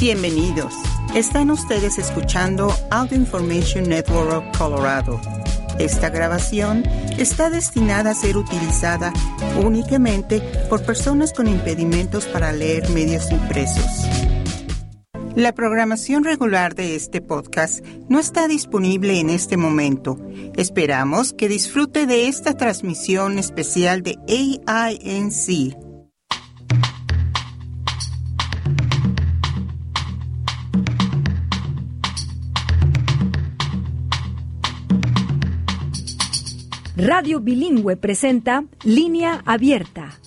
Bienvenidos. Están ustedes escuchando Audio Information Network of Colorado. Esta grabación está destinada a ser utilizada únicamente por personas con impedimentos para leer medios impresos. La programación regular de este podcast no está disponible en este momento. Esperamos que disfrute de esta transmisión especial de AINC. Radio Bilingüe presenta Línea Abierta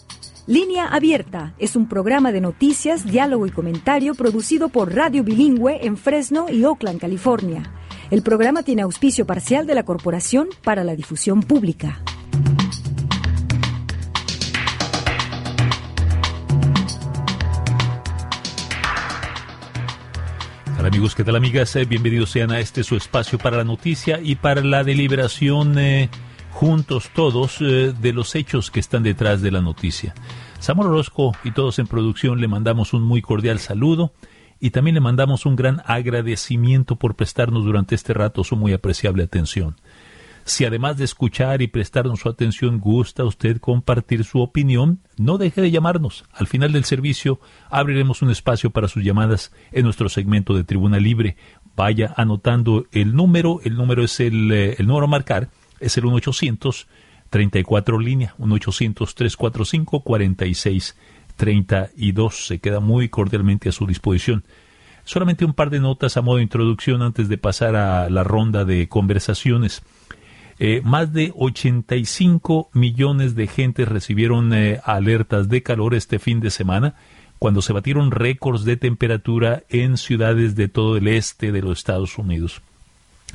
Línea Abierta es un programa de noticias, diálogo y comentario producido por Radio Bilingüe en Fresno y Oakland, California. El programa tiene auspicio parcial de la Corporación para la Difusión Pública. Amigos, ¿qué tal amigas? Eh, bienvenidos sean a este su espacio para la noticia y para la deliberación. Eh, juntos todos eh, de los hechos que están detrás de la noticia. Samuel Orozco y todos en producción le mandamos un muy cordial saludo y también le mandamos un gran agradecimiento por prestarnos durante este rato su muy apreciable atención. Si además de escuchar y prestarnos su atención gusta usted compartir su opinión, no deje de llamarnos. Al final del servicio abriremos un espacio para sus llamadas en nuestro segmento de Tribuna Libre. Vaya anotando el número, el número es el, eh, el número a marcar es el 1-800-34 línea, 1-800-345-4632. Se queda muy cordialmente a su disposición. Solamente un par de notas a modo de introducción antes de pasar a la ronda de conversaciones. Eh, más de 85 millones de gente recibieron eh, alertas de calor este fin de semana cuando se batieron récords de temperatura en ciudades de todo el este de los Estados Unidos.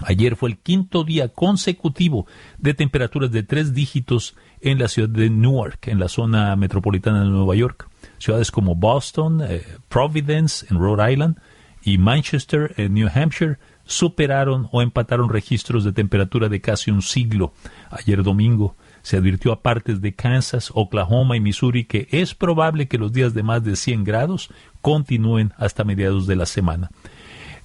Ayer fue el quinto día consecutivo de temperaturas de tres dígitos en la ciudad de Newark, en la zona metropolitana de Nueva York. Ciudades como Boston, eh, Providence, en Rhode Island, y Manchester, en New Hampshire, superaron o empataron registros de temperatura de casi un siglo. Ayer domingo se advirtió a partes de Kansas, Oklahoma y Missouri que es probable que los días de más de 100 grados continúen hasta mediados de la semana.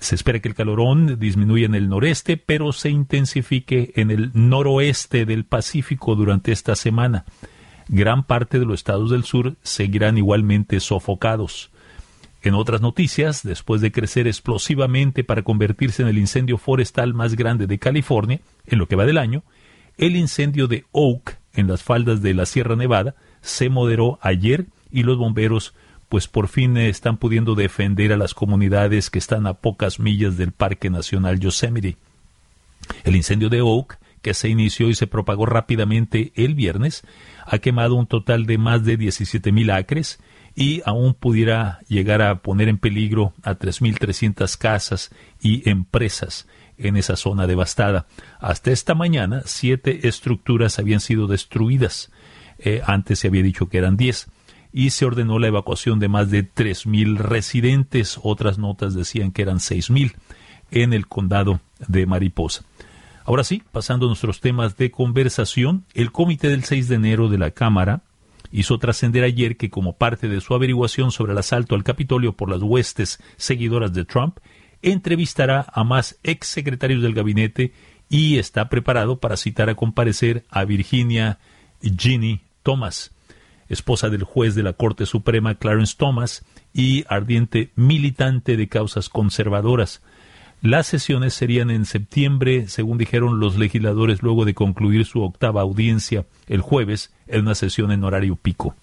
Se espera que el calorón disminuya en el noreste, pero se intensifique en el noroeste del Pacífico durante esta semana. Gran parte de los estados del sur seguirán igualmente sofocados. En otras noticias, después de crecer explosivamente para convertirse en el incendio forestal más grande de California, en lo que va del año, el incendio de Oak, en las faldas de la Sierra Nevada, se moderó ayer y los bomberos pues por fin están pudiendo defender a las comunidades que están a pocas millas del Parque Nacional Yosemite. El incendio de Oak, que se inició y se propagó rápidamente el viernes, ha quemado un total de más de 17.000 acres y aún pudiera llegar a poner en peligro a 3.300 casas y empresas en esa zona devastada. Hasta esta mañana, siete estructuras habían sido destruidas. Eh, antes se había dicho que eran diez y se ordenó la evacuación de más de 3.000 residentes. Otras notas decían que eran 6.000 en el condado de Mariposa. Ahora sí, pasando a nuestros temas de conversación, el comité del 6 de enero de la Cámara hizo trascender ayer que como parte de su averiguación sobre el asalto al Capitolio por las huestes seguidoras de Trump, entrevistará a más exsecretarios del gabinete y está preparado para citar a comparecer a Virginia Ginny Thomas, esposa del juez de la Corte Suprema Clarence Thomas y ardiente militante de causas conservadoras. Las sesiones serían en septiembre, según dijeron los legisladores luego de concluir su octava audiencia el jueves en una sesión en horario pico.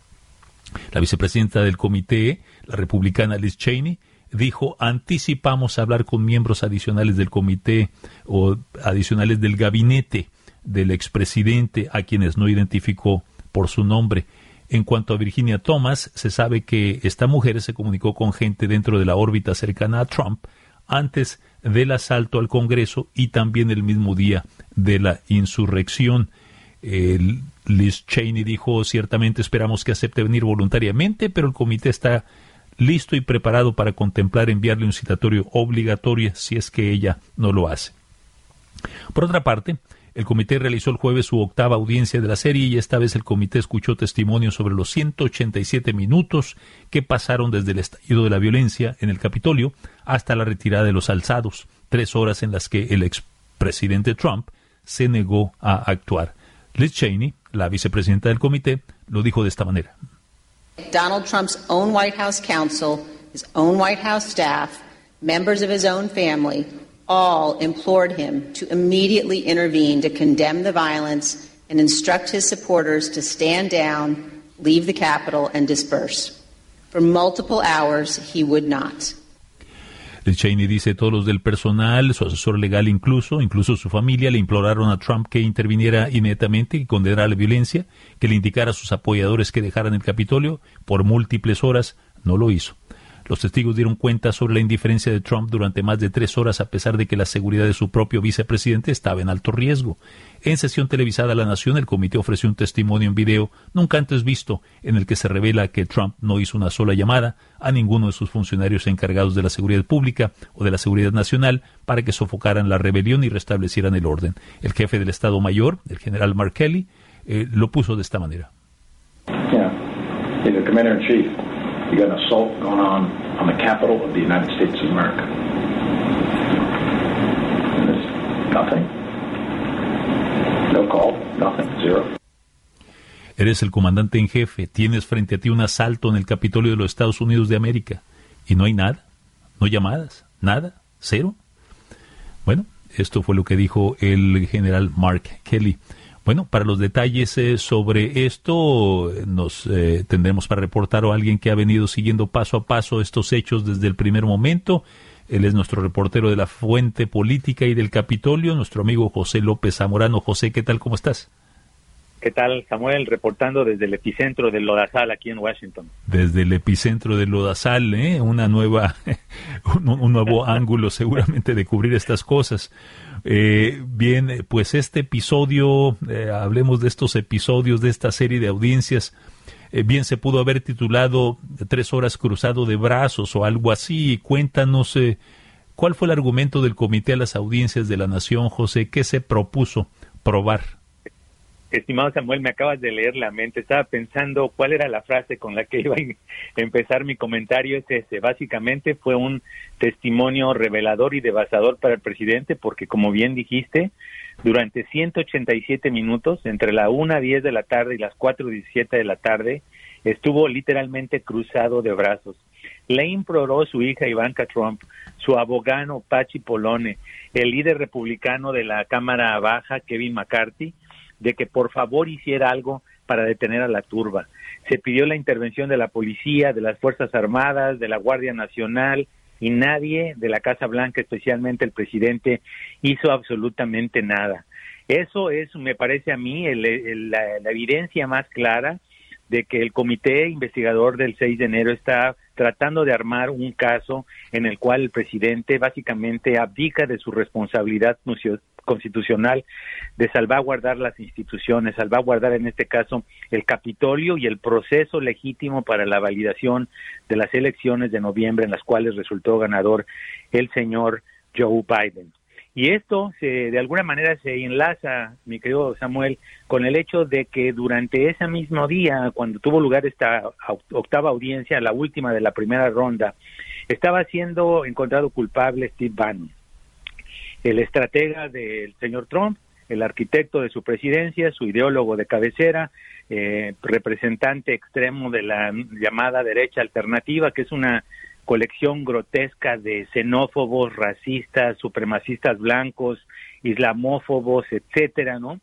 La vicepresidenta del comité, la republicana Liz Cheney, dijo anticipamos hablar con miembros adicionales del comité o adicionales del gabinete del expresidente a quienes no identificó por su nombre. En cuanto a Virginia Thomas, se sabe que esta mujer se comunicó con gente dentro de la órbita cercana a Trump antes del asalto al Congreso y también el mismo día de la insurrección. Liz Cheney dijo, ciertamente esperamos que acepte venir voluntariamente, pero el comité está listo y preparado para contemplar enviarle un citatorio obligatorio si es que ella no lo hace. Por otra parte, El comité realizó el jueves su octava audiencia de la serie y esta vez el comité escuchó testimonio sobre los 187 minutos que pasaron desde el estallido de la violencia en el Capitolio hasta la retirada de los alzados, tres horas en las que el expresidente Trump se negó a actuar. Liz Cheney, la vicepresidenta del comité, lo dijo de esta manera. Donald Trump's own White House counsel, his own White House staff, members of his own family, all implored him to immediately intervene to condemn the violence and instruct his supporters to stand down, leave the Capitol, and disperse. For multiple hours, he would not. Cheney dice todos del personal, su asesor legal incluso, incluso su familia, le imploraron a Trump que interviniera inmediatamente y condenara la violencia, que le indicara a sus apoyadores que dejaran el Capitolio. Por múltiples horas no lo hizo. Los testigos dieron cuenta sobre la indiferencia de Trump durante más de tres horas a pesar de que la seguridad de su propio vicepresidente estaba en alto riesgo. En sesión televisada a la Nación, el comité ofreció un testimonio en video nunca antes visto en el que se revela que Trump no hizo una sola llamada a ninguno de sus funcionarios encargados de la seguridad pública o de la seguridad nacional para que sofocaran la rebelión y restablecieran el orden. El jefe del Estado Mayor, el general Mark Kelly, eh, lo puso de esta manera. You got an assault going on on the capital of the United States of America. Nothing. No call, nothing, zero. Eres el comandante en jefe, tienes frente a ti un asalto en el Capitolio de los Estados Unidos de América y no hay nada, no llamadas, nada, cero. Bueno, esto fue lo que dijo el general Mark Kelly. Bueno, para los detalles eh, sobre esto nos eh, tendremos para reportar a alguien que ha venido siguiendo paso a paso estos hechos desde el primer momento. Él es nuestro reportero de la Fuente Política y del Capitolio, nuestro amigo José López Zamorano. José, ¿qué tal? ¿Cómo estás? ¿Qué tal, Samuel? Reportando desde el epicentro del Lodazal aquí en Washington. Desde el epicentro del Lodazal, ¿eh? Una nueva, un nuevo ángulo seguramente de cubrir estas cosas. Eh, bien, pues este episodio, eh, hablemos de estos episodios de esta serie de audiencias, eh, bien se pudo haber titulado Tres horas cruzado de brazos o algo así. Cuéntanos cuál fue el argumento del Comité a las Audiencias de la Nación, José, qué se propuso probar. Estimado Samuel, me acabas de leer la mente. Estaba pensando cuál era la frase con la que iba a empezar mi comentario. Es ese. Básicamente fue un testimonio revelador y devastador para el presidente porque, como bien dijiste, durante 187 minutos, entre la 1.10 de la tarde y las 4.17 de la tarde, estuvo literalmente cruzado de brazos. Le imploró su hija Ivanka Trump, su abogado Pachi Polone, el líder republicano de la Cámara Baja, Kevin McCarthy, de que por favor hiciera algo para detener a la turba. Se pidió la intervención de la policía, de las Fuerzas Armadas, de la Guardia Nacional y nadie de la Casa Blanca, especialmente el presidente, hizo absolutamente nada. Eso es, me parece a mí, la, la evidencia más clara de que el comité investigador del 6 de enero está tratando de armar un caso en el cual el presidente básicamente abdica de su responsabilidad constitucional de salvaguardar las instituciones, salvaguardar en este caso el Capitolio y el proceso legítimo para la validación de las elecciones de noviembre en las cuales resultó ganador el señor Joe Biden. Y esto se, de alguna manera se enlaza, mi querido Samuel, con el hecho de que durante ese mismo día, cuando tuvo lugar esta octava audiencia, la última de la primera ronda, estaba siendo encontrado culpable Steve Bannon el estratega del señor Trump, el arquitecto de su presidencia, su ideólogo de cabecera, eh, representante extremo de la llamada derecha alternativa, que es una colección grotesca de xenófobos, racistas, supremacistas blancos, islamófobos, etcétera, ¿no?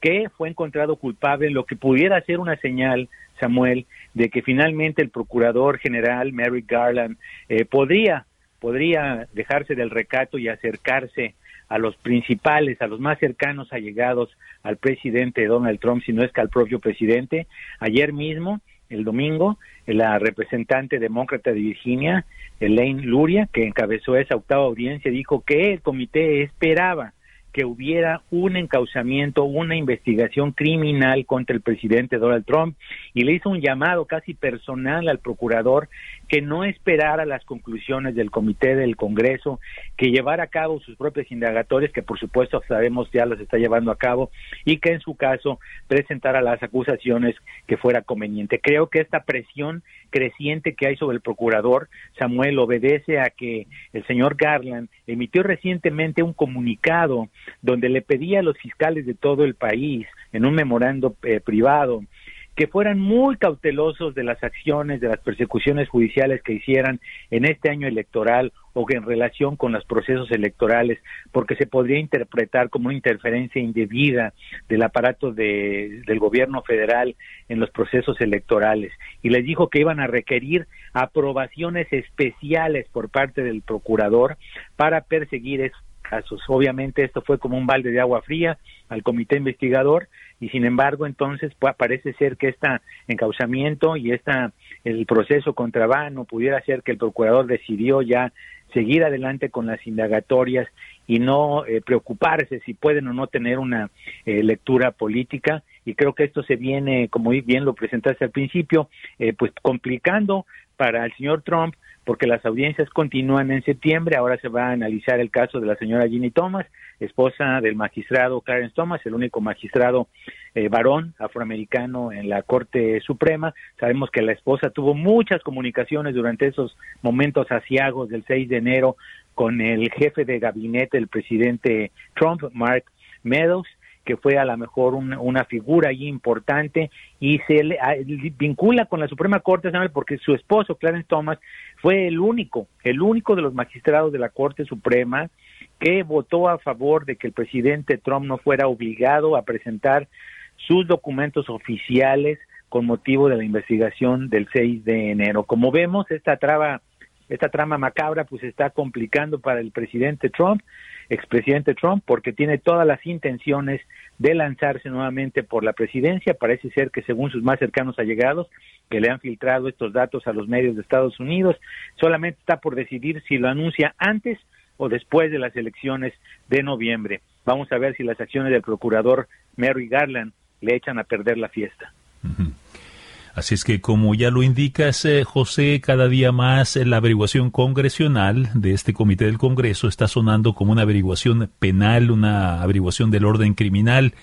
Que fue encontrado culpable, lo que pudiera ser una señal, Samuel, de que finalmente el procurador general Merrick Garland eh, podría podría dejarse del recato y acercarse a los principales, a los más cercanos allegados al presidente Donald Trump, si no es que al propio presidente. Ayer mismo, el domingo, la representante demócrata de Virginia, Elaine Luria, que encabezó esa octava audiencia, dijo que el comité esperaba que hubiera un encauzamiento, una investigación criminal contra el presidente Donald Trump y le hizo un llamado casi personal al procurador que no esperara las conclusiones del comité del Congreso, que llevara a cabo sus propios indagatorios, que por supuesto sabemos ya los está llevando a cabo, y que en su caso presentara las acusaciones que fuera conveniente. Creo que esta presión creciente que hay sobre el procurador Samuel obedece a que el señor Garland emitió recientemente un comunicado donde le pedía a los fiscales de todo el país, en un memorando eh, privado, que fueran muy cautelosos de las acciones, de las persecuciones judiciales que hicieran en este año electoral o que en relación con los procesos electorales, porque se podría interpretar como una interferencia indebida del aparato de, del gobierno federal en los procesos electorales. Y les dijo que iban a requerir aprobaciones especiales por parte del procurador para perseguir casos. Obviamente esto fue como un balde de agua fría al comité investigador y sin embargo entonces pues, parece ser que este encauzamiento y esta el proceso contra Vano pudiera ser que el procurador decidió ya seguir adelante con las indagatorias y no eh, preocuparse si pueden o no tener una eh, lectura política y creo que esto se viene como bien lo presentaste al principio eh, pues complicando para el señor Trump porque las audiencias continúan en septiembre. Ahora se va a analizar el caso de la señora Ginny Thomas, esposa del magistrado Clarence Thomas, el único magistrado eh, varón afroamericano en la Corte Suprema. Sabemos que la esposa tuvo muchas comunicaciones durante esos momentos asiagos del 6 de enero con el jefe de gabinete del presidente Trump, Mark Meadows que fue a lo mejor una figura ahí importante y se le, vincula con la Suprema Corte porque su esposo, Clarence Thomas, fue el único, el único de los magistrados de la Corte Suprema que votó a favor de que el presidente Trump no fuera obligado a presentar sus documentos oficiales con motivo de la investigación del 6 de enero. Como vemos, esta traba esta trama macabra pues está complicando para el presidente Trump, expresidente Trump, porque tiene todas las intenciones de lanzarse nuevamente por la presidencia. Parece ser que según sus más cercanos allegados, que le han filtrado estos datos a los medios de Estados Unidos, solamente está por decidir si lo anuncia antes o después de las elecciones de noviembre. Vamos a ver si las acciones del procurador Mary Garland le echan a perder la fiesta. Así es que, como ya lo indicas, eh, José, cada día más eh, la averiguación congresional de este comité del Congreso está sonando como una averiguación penal, una averiguación del orden criminal.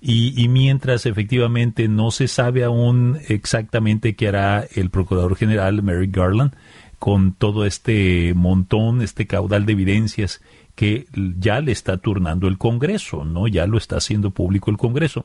Y, y, mientras efectivamente no se sabe aún exactamente qué hará el Procurador General Merrick Garland con todo este montón, este caudal de evidencias que ya le está turnando el Congreso, ¿no? Ya lo está haciendo público el Congreso.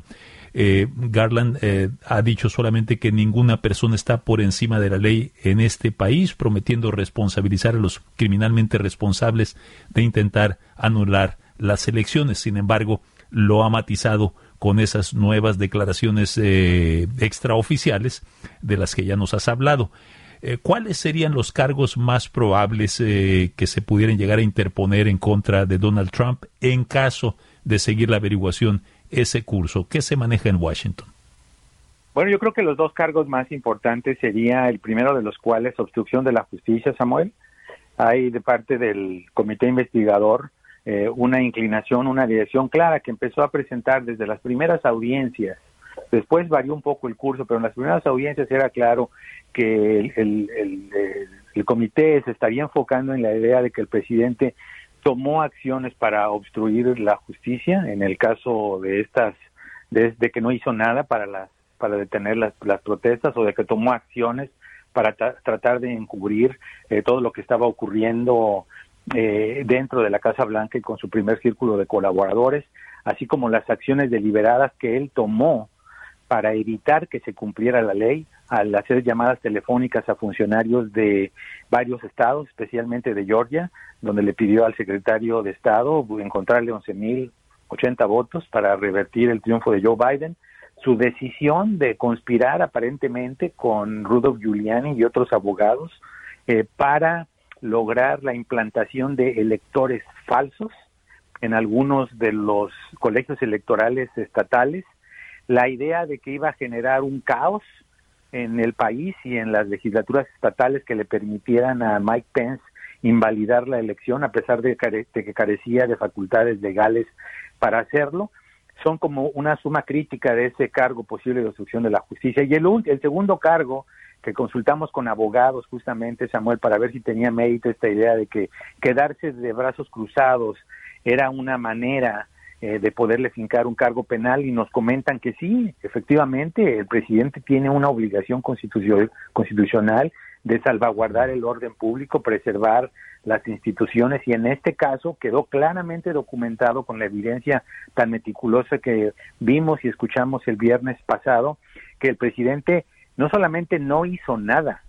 Eh, Garland eh, ha dicho solamente que ninguna persona está por encima de la ley en este país, prometiendo responsabilizar a los criminalmente responsables de intentar anular las elecciones. Sin embargo, lo ha matizado con esas nuevas declaraciones eh, extraoficiales de las que ya nos has hablado. ¿Cuáles serían los cargos más probables que se pudieran llegar a interponer en contra de Donald Trump en caso de seguir la averiguación ese curso? ¿Qué se maneja en Washington? Bueno, yo creo que los dos cargos más importantes sería el primero de los cuales obstrucción de la justicia, Samuel. Hay de parte del comité investigador eh, una inclinación, una dirección clara que empezó a presentar desde las primeras audiencias. Después varió un poco el curso, pero en las primeras audiencias era claro que el, el comité se estaría enfocando en la idea de que el presidente tomó acciones para obstruir la justicia en el caso de estas de, que no hizo nada para las para detener las, las protestas o de que tomó acciones para tratar de encubrir eh, todo lo que estaba ocurriendo eh, dentro de la Casa Blanca y con su primer círculo de colaboradores, así como las acciones deliberadas que él tomó para evitar que se cumpliera la ley al hacer llamadas telefónicas a funcionarios de varios estados, especialmente de Georgia, donde le pidió al secretario de Estado encontrarle 11.080 votos para revertir el triunfo de Joe Biden. Su decisión de conspirar aparentemente con Rudolph Giuliani y otros abogados eh, para lograr la implantación de electores falsos en algunos de los colegios electorales estatales, la idea de que iba a generar un caos en el país y en las legislaturas estatales que le permitieran a Mike Pence invalidar la elección a pesar de, que carecía de facultades legales para hacerlo. Son como una suma crítica de ese cargo posible de obstrucción de la justicia. Y el, el segundo cargo que consultamos con abogados justamente, Samuel, para ver si tenía mérito esta idea de que quedarse de brazos cruzados era una manera eh, de poderle fincar un cargo penal y nos comentan que sí, efectivamente, el presidente tiene una obligación constitucional de salvaguardar el orden público, preservar las instituciones y en este caso quedó claramente documentado con la evidencia tan meticulosa que vimos y escuchamos el viernes pasado que el presidente no solamente no hizo nada,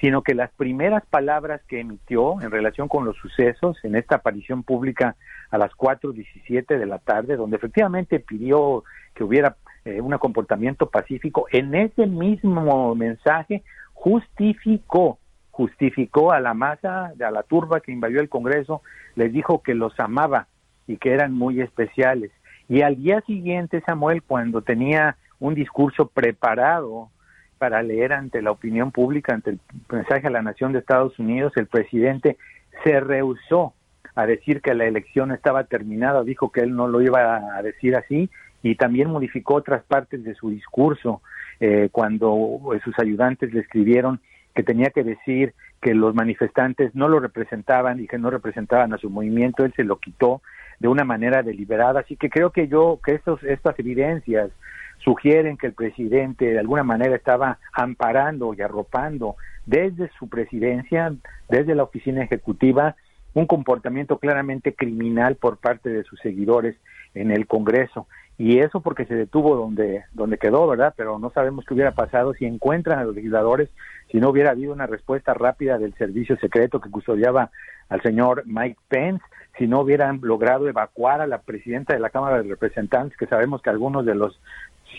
sino que las primeras palabras que emitió en relación con los sucesos en esta aparición pública a las 4.17 de la tarde, donde efectivamente pidió que hubiera eh, un comportamiento pacífico, en ese mismo mensaje justificó, justificó a la masa, a la turba que invadió el Congreso, les dijo que los amaba y que eran muy especiales. Y al día siguiente, Samuel, cuando tenía un discurso preparado para leer ante la opinión pública, ante el mensaje a la nación de Estados Unidos, el presidente se rehusó a decir que la elección estaba terminada, dijo que él no lo iba a decir así y también modificó otras partes de su discurso eh, cuando sus ayudantes le escribieron que tenía que decir que los manifestantes no lo representaban y que no representaban a su movimiento, él se lo quitó de una manera deliberada, así que creo que yo que estos estas evidencias sugieren que el presidente de alguna manera estaba amparando y arropando desde su presidencia, desde la oficina ejecutiva, un comportamiento claramente criminal por parte de sus seguidores en el Congreso. Y eso porque se detuvo donde, donde quedó, ¿verdad? Pero no sabemos qué hubiera pasado si encuentran a los legisladores, si no hubiera habido una respuesta rápida del servicio secreto que custodiaba al señor Mike Pence, si no hubieran logrado evacuar a la presidenta de la Cámara de Representantes, que sabemos que algunos de los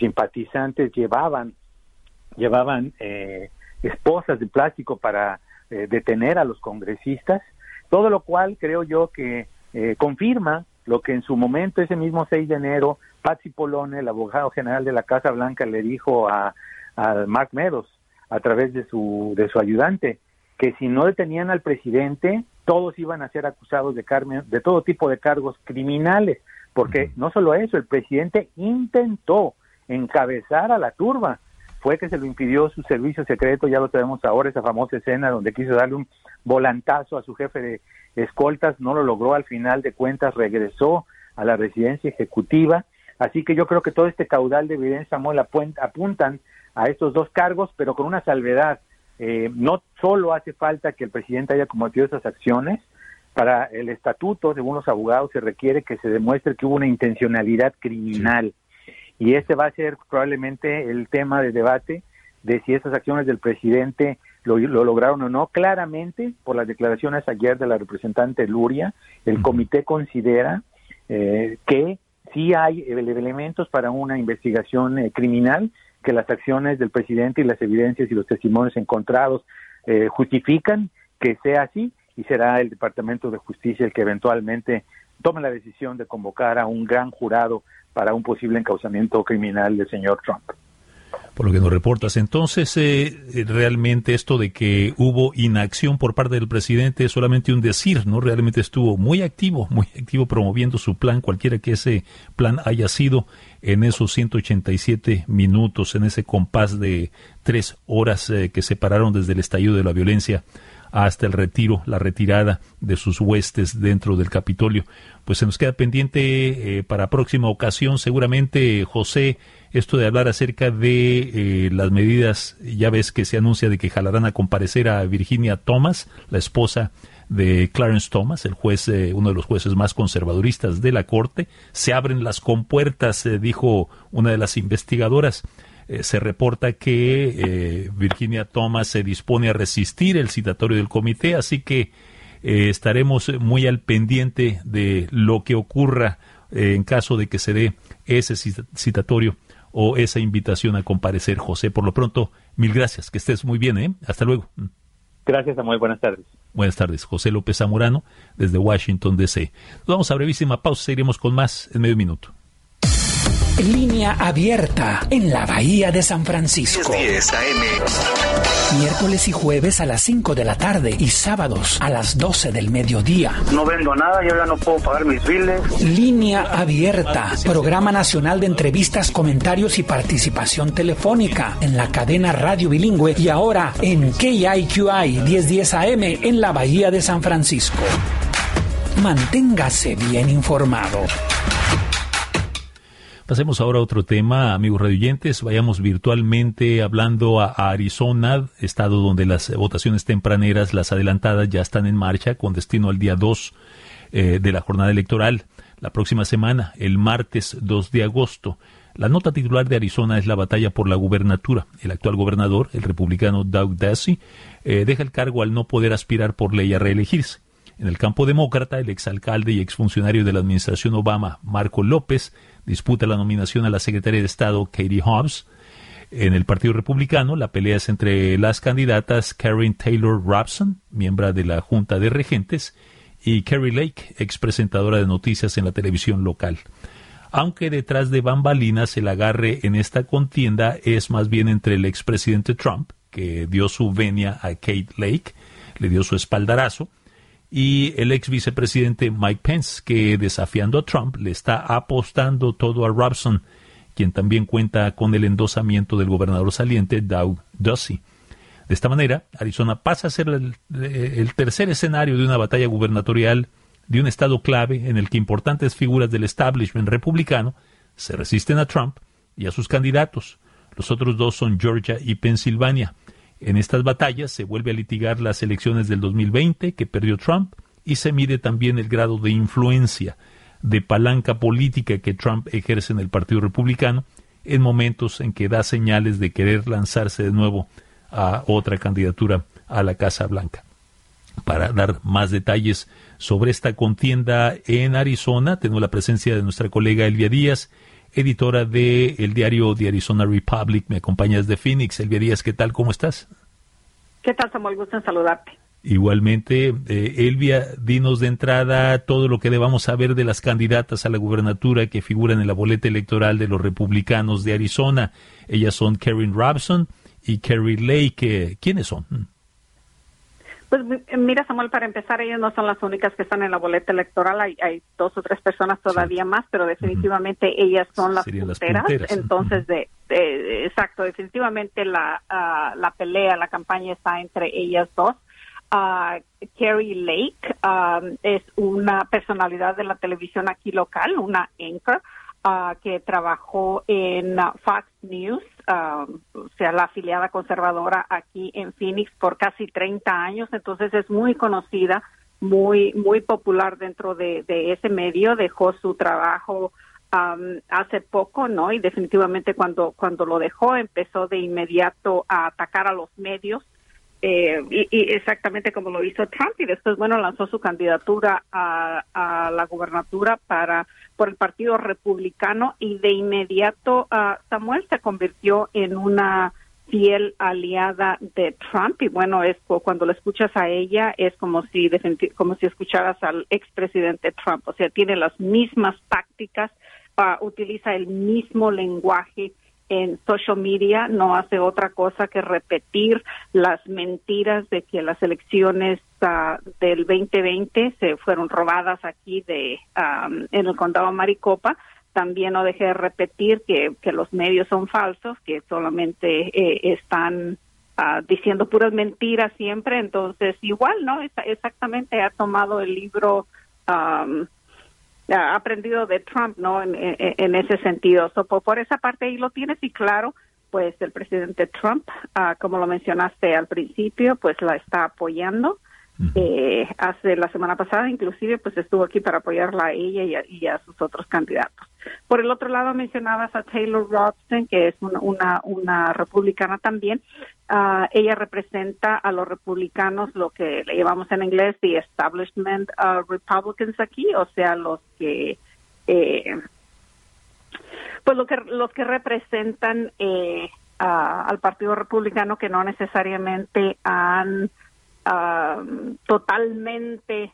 simpatizantes llevaban, llevaban eh, esposas de plástico para eh, detener a los congresistas, todo lo cual creo yo que eh, confirma lo que en su momento, ese mismo 6 de enero, Patsy Polone, el abogado general de la Casa Blanca, le dijo a, a Mark Meadows a través de su, de su ayudante, que si no detenían al presidente, todos iban a ser acusados de, de todo tipo de cargos criminales, porque no solo eso, el presidente intentó encabezar a la turba, fue que se lo impidió su servicio secreto, ya lo sabemos ahora, esa famosa escena donde quiso darle un volantazo a su jefe de escoltas, no lo logró, al final de cuentas regresó a la residencia ejecutiva, así que yo creo que todo este caudal de evidencia, Samuel, apuntan a estos dos cargos, pero con una salvedad, eh, no solo hace falta que el presidente haya cometido esas acciones, para el estatuto, según los abogados, se requiere que se demuestre que hubo una intencionalidad criminal y este va a ser probablemente el tema de debate de si esas acciones del presidente lo, lograron o no. Claramente, por las declaraciones ayer de la representante Luria, el comité considera eh, que sí hay elementos para una investigación eh, criminal, que las acciones del presidente y las evidencias y los testimonios encontrados eh, justifican que sea así y será el Departamento de Justicia el que eventualmente tome la decisión de convocar a un gran jurado para un posible encauzamiento criminal del señor Trump. Por lo que nos reportas, entonces, eh, realmente esto de que hubo inacción por parte del presidente es solamente un decir, ¿no? Realmente estuvo muy activo, muy activo promoviendo su plan, cualquiera que ese plan haya sido en esos 187 minutos, en ese compás de tres horas eh, que separaron desde el estallido de la violencia hasta el retiro, la retirada de sus huestes dentro del Capitolio. Pues se nos queda pendiente eh, para próxima ocasión, seguramente, José, esto de hablar acerca de eh, las medidas, ya ves que se anuncia de que jalarán a comparecer a Virginia Thomas, la esposa de Clarence Thomas, el juez, eh, uno de los jueces más conservaduristas de la Corte. Se abren las compuertas, dijo una de las investigadoras. Eh, se reporta que eh, Virginia Thomas se dispone a resistir el citatorio del comité, así que eh, estaremos muy al pendiente de lo que ocurra en caso de que se dé ese citatorio o esa invitación a comparecer, José. Por lo pronto, mil gracias, que estés muy bien, ¿eh? Hasta luego. Gracias, Samuel. Buenas tardes. Buenas tardes. José López Zamorano, desde Washington, D.C. vamos a brevísima pausa, seguiremos con más en medio minuto. Línea abierta en la Bahía de San Francisco. Miércoles y jueves a las 5 de la tarde y sábados a las 12 del mediodía. No vendo nada, yo ya no puedo pagar mis biles. Línea abierta, programa nacional de entrevistas, comentarios y participación telefónica en la cadena Radio Bilingüe y ahora en KIQI 1010 AM en la Bahía de San Francisco. Manténgase bien informado. Pasemos ahora a otro tema, amigos radioyentes. Vayamos virtualmente hablando a, Arizona, estado donde las votaciones tempraneras, las adelantadas, ya están en marcha con destino al día 2 eh, de la jornada electoral. La próxima semana, el martes 2 de agosto. La nota titular de Arizona es la batalla por la gubernatura. El actual gobernador, el republicano Doug Ducey, eh, deja el cargo al no poder aspirar por ley a reelegirse. En el campo demócrata, el exalcalde y exfuncionario de la administración Obama, Marco López, disputa la nominación a la secretaria de Estado Katie Hobbs. En el Partido Republicano, la pelea es entre las candidatas Karen Taylor Robson, miembro de la Junta de Regentes, y Kerry Lake, expresentadora de noticias en la televisión local. Aunque detrás de bambalinas el agarre en esta contienda es más bien entre el expresidente Trump, que dio su venia a Kate Lake, le dio su espaldarazo, y el ex vicepresidente Mike Pence, que desafiando a Trump le está apostando todo a Robson, quien también cuenta con el endosamiento del gobernador saliente Doug Ducey. De esta manera, Arizona pasa a ser el, el, tercer escenario de una batalla gubernatorial de un estado clave en el que importantes figuras del establishment republicano se resisten a Trump y a sus candidatos. Los otros dos son Georgia y Pensilvania. En estas batallas se vuelve a litigar las elecciones del 2020 que perdió Trump y se mide también el grado de influencia, de palanca política que Trump ejerce en el Partido Republicano en momentos en que da señales de querer lanzarse de nuevo a otra candidatura a la Casa Blanca. Para dar más detalles sobre esta contienda en Arizona, tengo la presencia de nuestra colega Elvia Díaz, editora de el diario The Arizona Republic. Me acompañas de Phoenix. Elvia Díaz, ¿qué tal? ¿Cómo estás? ¿Qué tal, Samuel? Gusto en saludarte. Igualmente, eh, Elvia, dinos de entrada todo lo que debamos saber de las candidatas a la gubernatura que figuran en la boleta electoral de los republicanos de Arizona. Ellas son Karen Robson y Kerry Lake. ¿Quiénes son? Pues mira, Samuel, para empezar, ellas no son las únicas que están en la boleta electoral. Hay, hay dos o tres personas todavía más, pero definitivamente ellas son las punteras. Entonces, de, exacto, definitivamente la, ah, la pelea, la campaña está entre ellas dos. Uh, Carrie Lake um, es una personalidad de la televisión aquí local, una anchor. Uh, que trabajó en Fox News, o sea, la afiliada conservadora aquí en Phoenix por casi 30 años, entonces es muy conocida, muy muy popular dentro de, ese medio, dejó su trabajo um, hace poco, ¿no? Y definitivamente cuando cuando lo dejó empezó de inmediato a atacar a los medios eh, y, exactamente como lo hizo Trump y después bueno lanzó su candidatura a, la gubernatura para por el partido republicano y de inmediato uh, Samuel se convirtió en una fiel aliada de Trump y bueno es cuando lo escuchas a ella es como si como si escucharas al expresidente Trump. O sea tiene las mismas tácticas uh, utiliza el mismo lenguaje en social media no hace otra cosa que repetir las mentiras de que las elecciones uh, del 2020 se fueron robadas aquí de um, en el condado Maricopa. También no dejé de repetir que, que los medios son falsos que solamente eh, están uh, diciendo puras mentiras siempre. Entonces igual no exactamente ha tomado el libro um, ha aprendido de Trump, ¿no? En, ese sentido. So, por, esa parte ahí lo tienes y claro, pues el presidente Trump, ah, como lo mencionaste al principio, pues la está apoyando. Eh, hace la semana pasada, inclusive, pues estuvo aquí para apoyarla a ella y a, sus otros candidatos. Por el otro lado, mencionabas a Taylor Robson, que es una, una, republicana también. Uh, ella representa a los republicanos, lo que le llamamos en inglés the establishment uh, Republicans aquí, o sea, los que eh, pues lo que los que representan eh, al Partido Republicano que no necesariamente han totalmente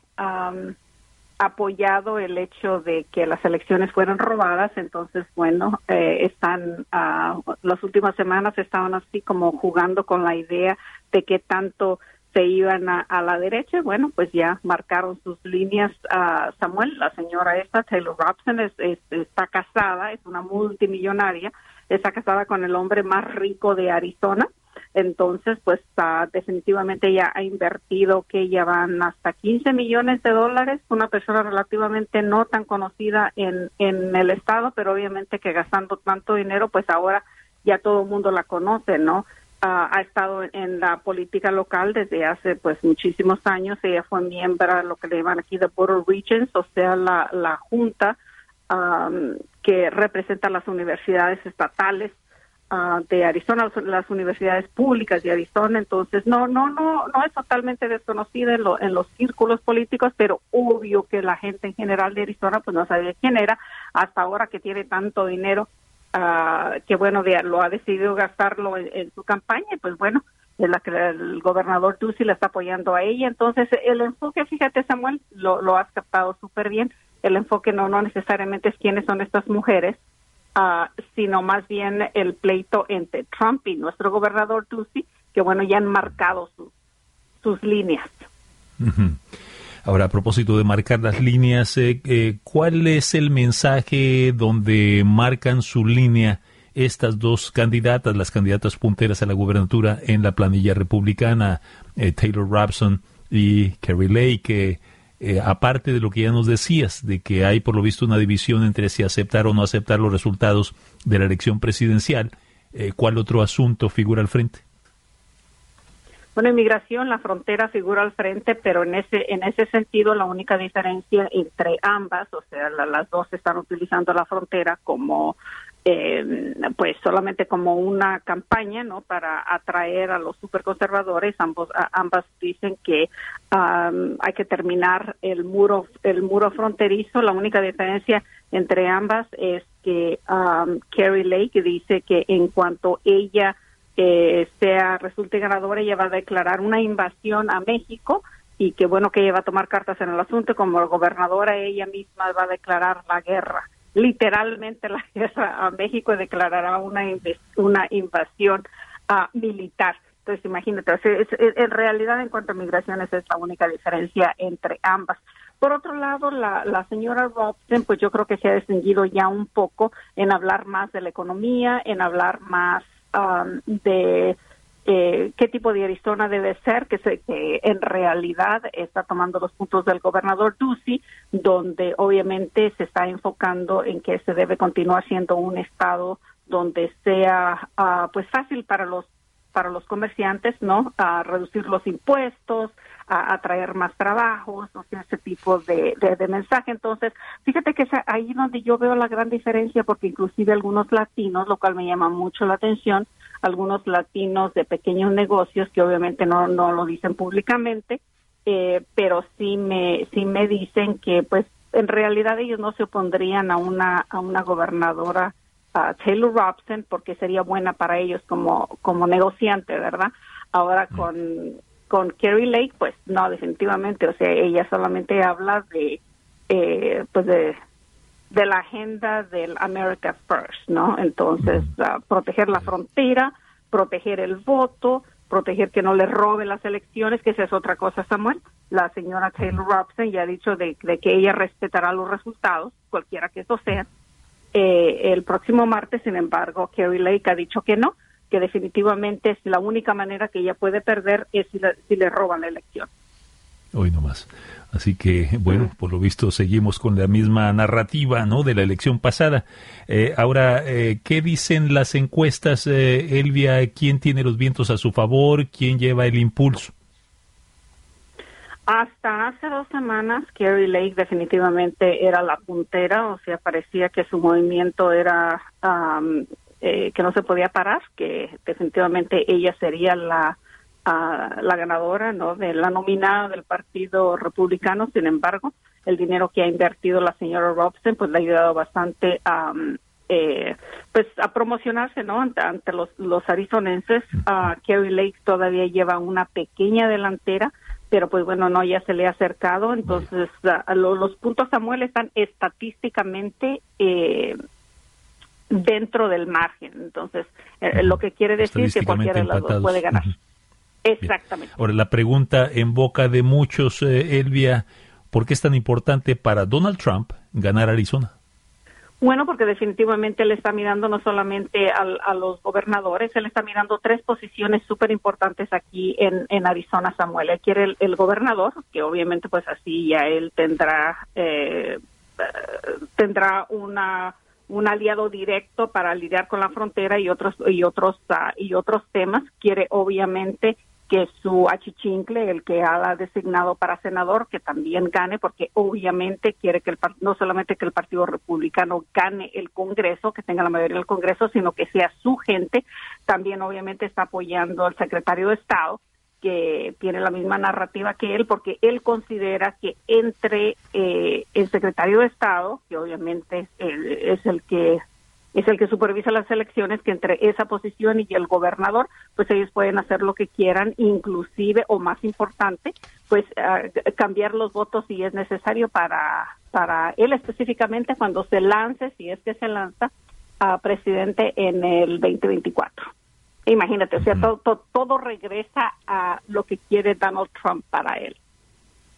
apoyado el hecho de que las elecciones fueran robadas, entonces, bueno, eh, están, uh, las últimas semanas estaban así como jugando con la idea de que tanto se iban a, la derecha, bueno, pues ya marcaron sus líneas. a Samuel, la señora esta, Taylor Robson, está casada, es una multimillonaria, está casada con el hombre más rico de Arizona. Entonces, pues definitivamente ya ha invertido que ya van hasta 15 millones de dólares, una persona relativamente no tan conocida en, en el estado, pero obviamente que gastando tanto dinero, pues ahora ya todo el mundo la conoce, ¿no? ha estado en la política local desde hace pues muchísimos años. Ella fue miembro de lo que le llaman aquí de Board of Regents, o sea, la, la junta que representa las universidades estatales ah, de Arizona, las universidades públicas de Arizona. Entonces, no, no, no, no es totalmente desconocida en, en los círculos políticos, pero obvio que la gente en general de Arizona pues no sabía quién era hasta ahora que tiene tanto dinero Ah, que bueno, lo ha decidido gastarlo en, su campaña y pues bueno, es la que el gobernador Ducey le está apoyando a ella. Entonces, el enfoque, fíjate Samuel, lo, lo has captado súper bien. El enfoque no, no necesariamente es quiénes son estas mujeres, uh, sino más bien el pleito entre Trump y nuestro gobernador Ducey, que bueno, ya han marcado sus, sus líneas. Ahora, a propósito de marcar las líneas, eh, eh, ¿cuál es el mensaje donde marcan su línea estas dos candidatas, las candidatas punteras a la gubernatura en la planilla republicana, eh, Taylor Robson y Kerry Lake? Que aparte de lo que ya nos decías, de que hay por lo visto una división entre si aceptar o no aceptar los resultados de la elección presidencial, ¿cuál otro asunto figura al frente? Bueno, inmigración, la frontera figura al frente, pero en ese en ese sentido la única diferencia entre ambas, o sea, las dos están utilizando la frontera como eh, pues solamente como una campaña, ¿no? Para atraer a los superconservadores. Ambos ambas dicen que hay que terminar el muro el muro fronterizo. La única diferencia entre ambas es que um, Carrie Lake dice que en cuanto ella que sea resulte ganadora, ella va a declarar una invasión a México y que bueno que ella va a tomar cartas en el asunto como gobernadora ella misma va a declarar la guerra literalmente la guerra a México declarará una una invasión uh, militar. Entonces imagínate en realidad en cuanto a migraciones es la única diferencia entre ambas. Por otro lado, la, la señora Robson, pues yo creo que se ha distinguido ya un poco en hablar más de la economía, en hablar más Um, de eh, qué tipo de Arizona debe ser, que, se, que en realidad está tomando los puntos del gobernador Ducey, donde obviamente se está enfocando en que se debe continuar siendo un estado donde sea uh, pues fácil para los para los comerciantes, ¿no? A reducir los impuestos, a atraer más trabajos, o sea, ese tipo de, de, mensaje. Entonces, fíjate que es ahí donde yo veo la gran diferencia, porque inclusive algunos latinos, lo cual me llama mucho la atención, algunos latinos de pequeños negocios que obviamente no, no lo dicen públicamente, eh, pero sí me, sí me dicen que pues en realidad ellos no se opondrían a una, a una gobernadora Taylor Robson porque sería buena para ellos como, como negociante, ¿verdad? Ahora con, con Kerry Lake, pues no, definitivamente, o sea, ella solamente habla de, eh, pues de, de la agenda del America First, ¿no? Entonces, ah, proteger la frontera, proteger el voto, proteger que no le robe las elecciones, que esa es otra cosa, Samuel. La señora Taylor Robson ya ha dicho de, de que ella respetará los resultados, cualquiera que eso sea, eh, el próximo martes, sin embargo, Kerry Lake ha dicho que no, que definitivamente es la única manera que ella puede perder es si, le roban la elección. Hoy no más. Así que, bueno, por lo visto seguimos con la misma narrativa, ¿no? De la elección pasada. Eh, ahora, eh, ¿qué dicen las encuestas, Elvia? ¿Quién tiene los vientos a su favor? ¿Quién lleva el impulso? Hasta hace dos semanas, Kerry Lake definitivamente era la puntera, o sea, parecía que su movimiento era eh, que no se podía parar, que definitivamente ella sería la la ganadora, no, de la nominada del Partido Republicano. Sin embargo, el dinero que ha invertido la señora Robson, pues le ha ayudado bastante a eh, pues a promocionarse, ¿no? Ante, los los arizonenses. Uh, Kerry Lake todavía lleva una pequeña delantera pero pues bueno, no, ya se le ha acercado, entonces los puntos Samuel están estadísticticamente eh, dentro del margen, entonces eh, lo que quiere decir que cualquiera de las dos puede ganar. Exactamente. Ahora, la pregunta en boca de muchos, eh, Elvia, ¿por qué es tan importante para Donald Trump ganar Arizona? Bueno, porque definitivamente él está mirando no solamente a los gobernadores, él está mirando tres posiciones súper importantes aquí en, en, Arizona, Samuel. Él quiere el, gobernador, que obviamente pues así ya él tendrá, eh, tendrá una un aliado directo para lidiar con la frontera y otros y otros uh, y otros temas quiere obviamente que su achichincle, el que ha designado para senador, que también gane, porque obviamente quiere que el no solamente que el Partido Republicano gane el Congreso, que tenga la mayoría del Congreso, sino que sea su gente. También obviamente está apoyando al secretario de Estado, que tiene la misma narrativa que él, porque él considera que entre eh, el secretario de Estado, que obviamente es el que es el que supervisa las elecciones, que entre esa posición y el gobernador, pues ellos pueden hacer lo que quieran, inclusive, o más importante, pues ah, cambiar los votos si es necesario para, para él específicamente cuando se lance, si es que se lanza, a presidente en el 2024. Imagínate, o sea, todo, todo regresa a lo que quiere Donald Trump para él.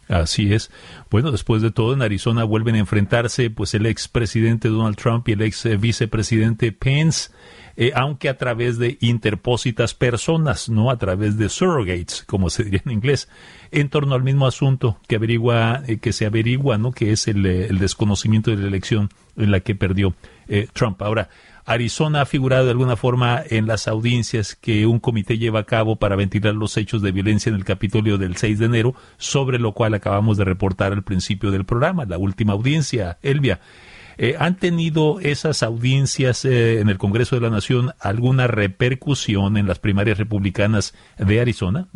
Así es. Bueno, después de todo, en Arizona vuelven a enfrentarse pues el expresidente Donald Trump y el ex vicepresidente Pence, eh, aunque a través de interpósitas personas, no a través de surrogates, como se diría en inglés, en torno al mismo asunto que averigua, eh, que se averigua, ¿no? Que es eh, el, desconocimiento de la elección en la que perdió Trump. Ahora, Arizona ha figurado de alguna forma en las audiencias que un comité lleva a cabo para ventilar los hechos de violencia en el Capitolio del 6 de enero, sobre lo cual acabamos de reportar al principio del programa, la última audiencia, Elvia. Eh, ¿Han tenido esas audiencias eh, en el Congreso de la Nación alguna repercusión en las primarias republicanas de Arizona?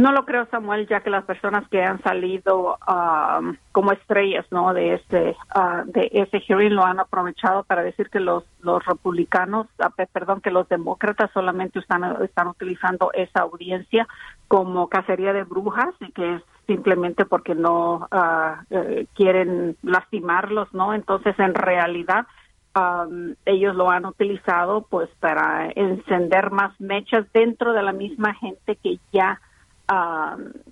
No lo creo, Samuel, ya que las personas que han salido um, como estrellas, ¿no? De ese uh, de ese hearing lo han aprovechado para decir que los los republicanos, uh, perdón, que los demócratas solamente están están utilizando esa audiencia como cacería de brujas y que es simplemente porque no uh, eh, quieren lastimarlos, ¿no? Entonces, en realidad um, ellos lo han utilizado pues para encender más mechas dentro de la misma gente que ya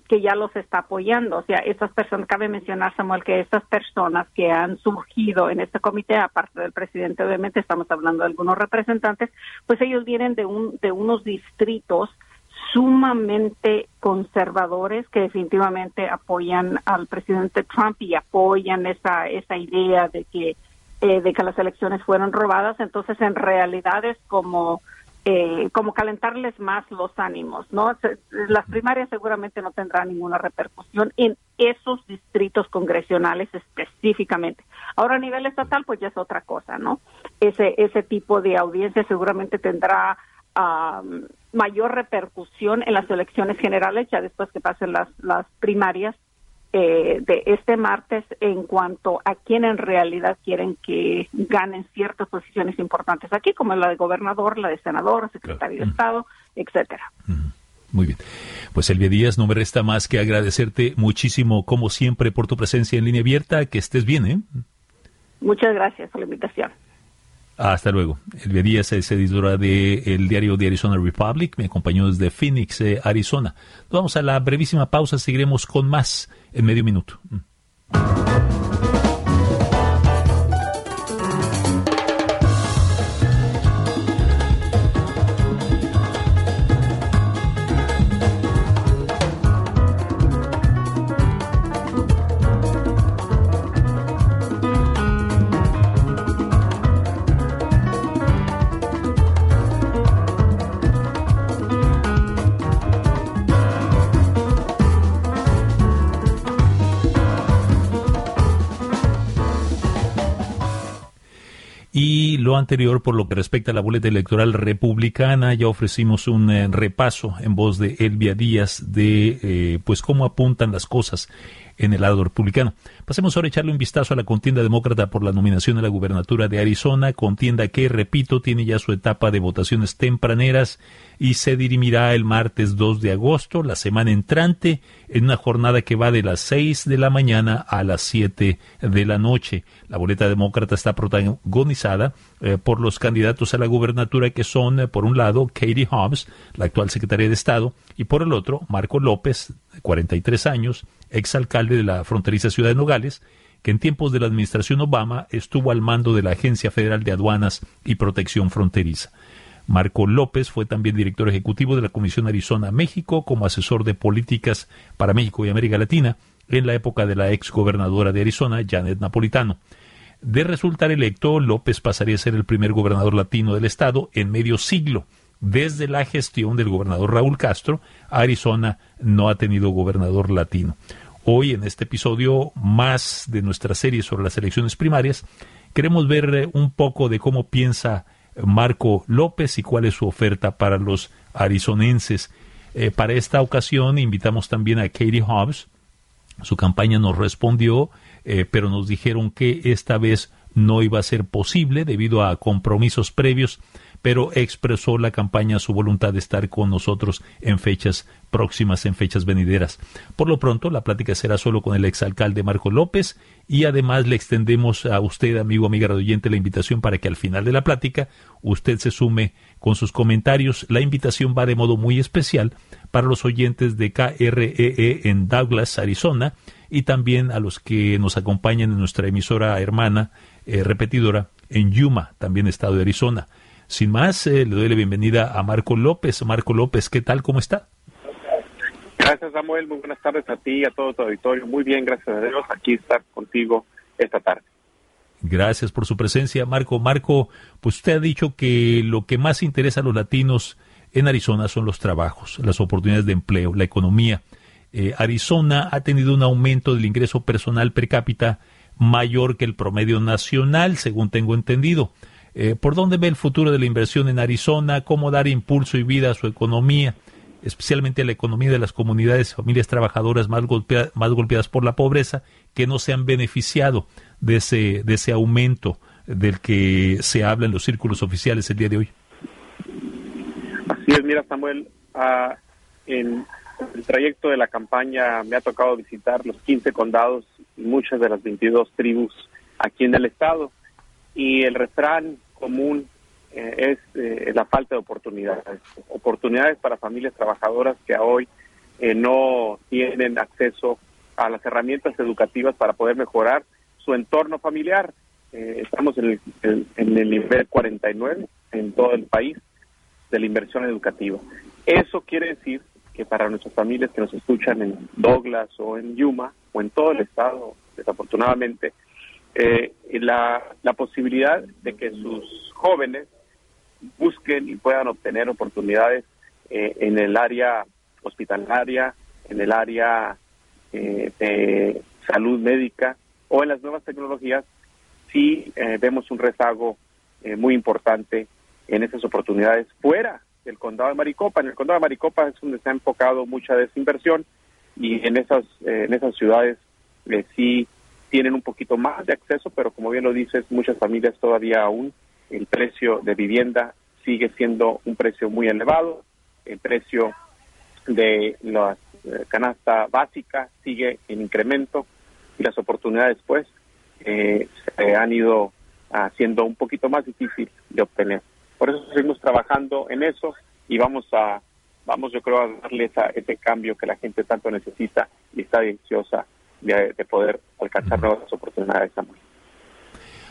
que ya los está apoyando. O sea, estas personas, cabe mencionar, Samuel, que estas personas que han surgido en este comité, aparte del presidente, obviamente estamos hablando de algunos representantes, pues ellos vienen de, un, de unos distritos sumamente conservadores que definitivamente apoyan al presidente Trump y apoyan esa, esa idea de que, eh, de que las elecciones fueron robadas. Entonces, en realidad es como eh, como calentarles más los ánimos, ¿no? Las primarias seguramente no tendrán ninguna repercusión en esos distritos congresionales específicamente. Ahora a nivel estatal, pues ya es otra cosa, ¿no? Ese ese tipo de audiencia seguramente tendrá mayor repercusión en las elecciones generales ya después que pasen las las primarias eh, de este martes en cuanto a quién en realidad quieren que ganen ciertas posiciones importantes aquí, como la de gobernador, la de senador, secretario de Estado, etcétera. Muy bien. Pues Elvia Díaz, no me resta más que agradecerte muchísimo, como siempre, por tu presencia en línea abierta. Que estés bien, ¿eh? Muchas gracias por la invitación. Hasta luego. Elvia Díaz es editora del diario de Arizona Republic. Me acompañó desde Phoenix, eh, Arizona. Vamos a la brevísima pausa. Seguiremos con más en medio minuto. y lo anterior por lo que respecta a la boleta electoral republicana. Ya ofrecimos un eh, repaso en voz de Elvia Díaz de eh, pues cómo apuntan las cosas en el lado republicano. Pasemos ahora a echarle un vistazo a la contienda demócrata por la nominación a la gubernatura de Arizona, contienda que, repito, tiene ya su etapa de votaciones tempraneras y se dirimirá el martes 2 de agosto, la semana entrante, en una jornada que va de las 6 de la mañana a las 7 de la noche. La boleta demócrata está protagonizada eh, por los candidatos a la gubernatura que son, eh, por un lado, Katie Hobbs, la actual secretaria de Estado, y por el otro, Marco López, 43 años, exalcalde de la fronteriza ciudad de Nogales, que en tiempos de la administración Obama estuvo al mando de la Agencia Federal de Aduanas y Protección Fronteriza. Marco López fue también director ejecutivo de la Comisión Arizona-México como asesor de políticas para México y América Latina en la época de la ex gobernadora de Arizona, Janet Napolitano. De resultar electo, López pasaría a ser el primer gobernador latino del estado en medio siglo. Desde la gestión del gobernador Raúl Castro, Arizona no ha tenido gobernador latino. Hoy, en este episodio más de nuestra serie sobre las elecciones primarias, queremos ver eh, un poco de cómo piensa Marco López y cuál es su oferta para los arizonenses. Eh, para esta ocasión invitamos también a Katie Hobbs. Su campaña nos respondió, eh, pero nos dijeron que esta vez no iba a ser posible debido a compromisos previos pero expresó la campaña su voluntad de estar con nosotros en fechas próximas, en fechas venideras. Por lo pronto, la plática será solo con el exalcalde Marco López y además le extendemos a usted, amigo, amiga radioyente, la invitación para que al final de la plática usted se sume con sus comentarios. La invitación va de modo muy especial para los oyentes de KREE e en Douglas, Arizona, y también a los que nos acompañan en nuestra emisora hermana eh, repetidora en Yuma, también estado de Arizona. Sin más, eh, le doy la bienvenida a Marco López. Marco López, ¿qué tal? ¿Cómo está? Gracias, Samuel. Muy buenas tardes a ti y a todo tu auditorio. Muy bien, gracias a Dios. Aquí estar contigo esta tarde. Gracias por su presencia, Marco. Marco, pues usted ha dicho que lo que más interesa a los latinos en Arizona son los trabajos, las oportunidades de empleo, la economía. Eh, Arizona ha tenido un aumento del ingreso personal per cápita mayor que el promedio nacional, según tengo entendido. Eh, ¿Por dónde ve el futuro de la inversión en Arizona? ¿Cómo dar impulso y vida a su economía? especialmente a la economía de las comunidades, familias trabajadoras más, golpeadas por la pobreza, que no se han beneficiado de ese, de ese aumento del que se habla en los círculos oficiales el día de hoy. Así es, mira Samuel, ah, en el trayecto de la campaña me ha tocado visitar los 15 condados y muchas de las 22 tribus aquí en el estado y el refrán común eh, es eh, la falta de oportunidades. Oportunidades para familias trabajadoras que hoy eh, no tienen acceso a las herramientas educativas para poder mejorar su entorno familiar. estamos en el, en el nivel 49 en todo el país de la inversión educativa. Eso quiere decir que para nuestras familias que nos escuchan en Douglas o en Yuma o en todo el estado, desafortunadamente, eh, la, la posibilidad de que sus jóvenes busquen y puedan obtener oportunidades eh, en el área hospitalaria, en el área eh, de salud médica o en las nuevas tecnologías, sí eh, vemos un rezago muy importante en esas oportunidades fuera del condado de Maricopa. En el condado de Maricopa es donde se ha enfocado mucha de esa inversión y en esas, en esas ciudades sí tienen un poquito más de acceso, pero como bien lo dices, muchas familias todavía aún el precio de vivienda sigue siendo un precio muy elevado, el precio de la eh, canasta básica sigue en incremento y las oportunidades pues eh, se han ido haciendo un poquito más difícil de obtener. Por eso seguimos trabajando en eso y vamos a vamos yo creo a darle esa, ese cambio que la gente tanto necesita y está deseosa de, poder alcanzar nuevas oportunidades.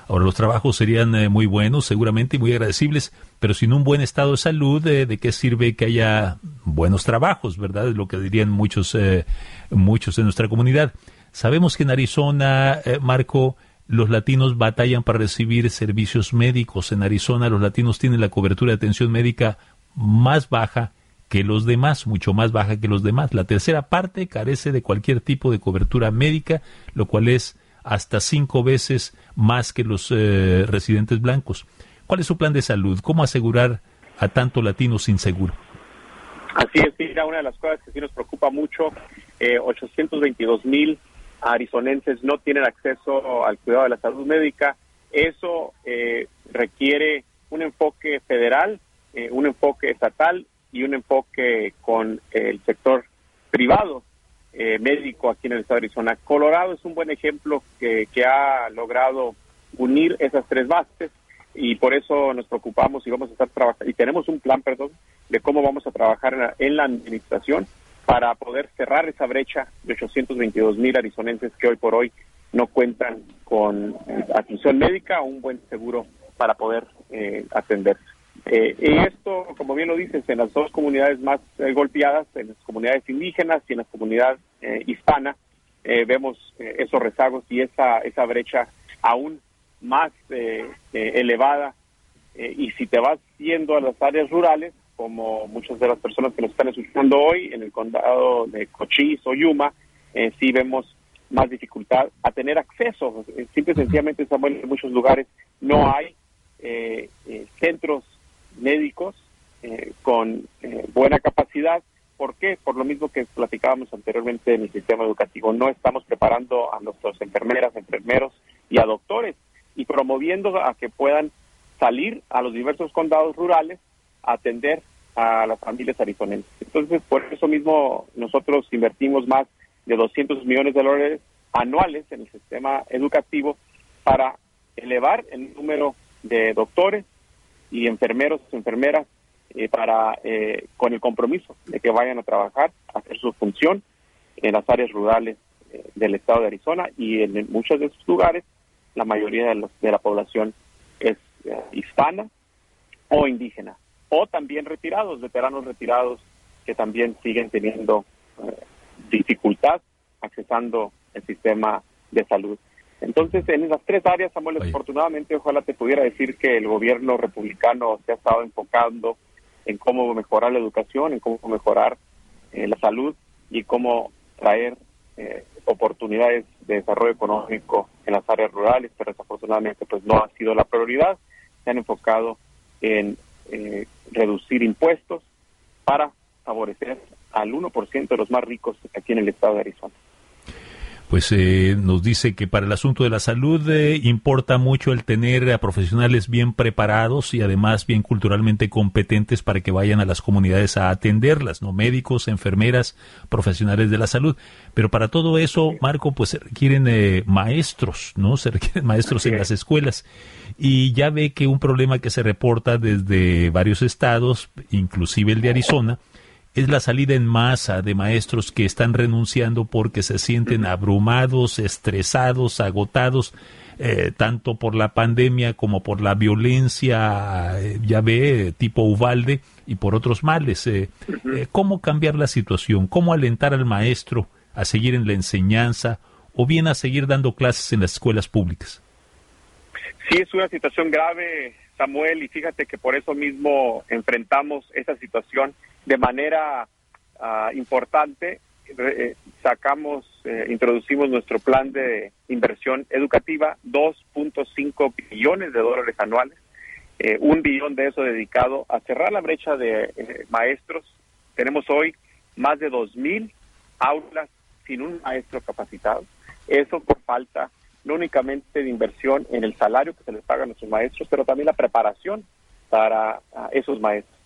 Ahora, los trabajos serían eh, muy buenos, seguramente, y muy agradecibles, pero sin un buen estado de salud, eh, ¿de qué sirve que haya buenos trabajos, verdad? Es lo que dirían muchos, eh, muchos de nuestra comunidad. Sabemos que en Arizona, Marco, los latinos batallan para recibir servicios médicos. En Arizona, los latinos tienen la cobertura de atención médica más baja que los demás, mucho más baja que los demás. La tercera parte carece de cualquier tipo de cobertura médica, lo cual es hasta cinco veces más que los eh, residentes blancos. ¿Cuál es su plan de salud? ¿Cómo asegurar a tanto latino sin seguro? Así es, mira, una de las cosas que sí nos preocupa mucho, eh, 822 mil arizonenses no tienen acceso al cuidado de la salud médica. Eso eh, requiere un enfoque federal, eh, un enfoque estatal y un enfoque con el sector privado eh, médico aquí en el estado de Arizona. Colorado es un buen ejemplo que, que ha logrado unir esas tres bases y por eso nos preocupamos y vamos a estar trabajando y tenemos un plan, perdón, de cómo vamos a trabajar en la, administración para poder cerrar esa brecha de 822 mil arizonenses que hoy por hoy no cuentan con atención médica o un buen seguro para poder eh, atenderse. Eh, y esto, como bien lo dices, en las dos comunidades más eh, golpeadas, en las comunidades indígenas y en la comunidad hispana, vemos esos rezagos y esa, esa brecha aún más eh, eh, elevada. Eh, y si te vas yendo a las áreas rurales, como muchas de las personas que nos están escuchando hoy, en el condado de Cochise o Yuma, sí vemos más dificultad a tener acceso. Simple y sencillamente, Samuel, en muchos lugares no hay centros médicos con buena capacidad. ¿Por qué? Por lo mismo que platicábamos anteriormente en el sistema educativo. No estamos preparando a nuestras enfermeras, enfermeros y a doctores y promoviendo a que puedan salir a los diversos condados rurales a atender a las familias arizonenses. Entonces, por eso mismo nosotros invertimos más de 200 millones de dólares anuales en el sistema educativo para elevar el número de doctores y enfermeros, enfermeras, eh, para eh, con el compromiso de que vayan a trabajar, a hacer su función en las áreas rurales eh, del estado de Arizona y en muchos de esos lugares la mayoría de, la población es eh, hispana o indígena, o también retirados, veteranos retirados que también siguen teniendo eh, dificultad accesando el sistema de salud. Entonces, en esas tres áreas, Samuel, afortunadamente, ojalá te pudiera decir que el gobierno republicano se ha estado enfocando en cómo mejorar la educación, en cómo mejorar eh, la salud y cómo traer oportunidades de desarrollo económico en las áreas rurales, pero desafortunadamente pues no ha sido la prioridad. Se han enfocado en eh, reducir impuestos para favorecer al 1% de los más ricos aquí en el estado de Arizona pues eh, nos dice que para el asunto de la salud eh, importa mucho el tener a profesionales bien preparados y además bien culturalmente competentes para que vayan a las comunidades a atenderlas, ¿no? Médicos, enfermeras, profesionales de la salud. Pero para todo eso, Marco, pues se requieren eh, maestros, ¿no? Se requieren maestros en las escuelas. Y ya ve que un problema que se reporta desde varios estados, inclusive el de Arizona, es la salida en masa de maestros que están renunciando porque se sienten abrumados, estresados, agotados, eh, tanto por la pandemia como por la violencia, eh, ya ve, tipo Uvalde, y por otros males. Eh, ¿Cómo cambiar la situación? ¿Cómo alentar al maestro a seguir en la enseñanza o bien a seguir dando clases en las escuelas públicas? Sí, es una situación grave, Samuel, y fíjate que por eso mismo enfrentamos esa situación de manera ah, importante. Eh, sacamos, eh, introducimos nuestro plan de inversión educativa, 2.5 billones de dólares anuales, eh, un billón de eso dedicado a cerrar la brecha de maestros. Tenemos hoy más de 2.000 aulas sin un maestro capacitado. Eso por falta no únicamente de inversión en el salario que se les paga a nuestros maestros, pero también la preparación para ah, esos maestros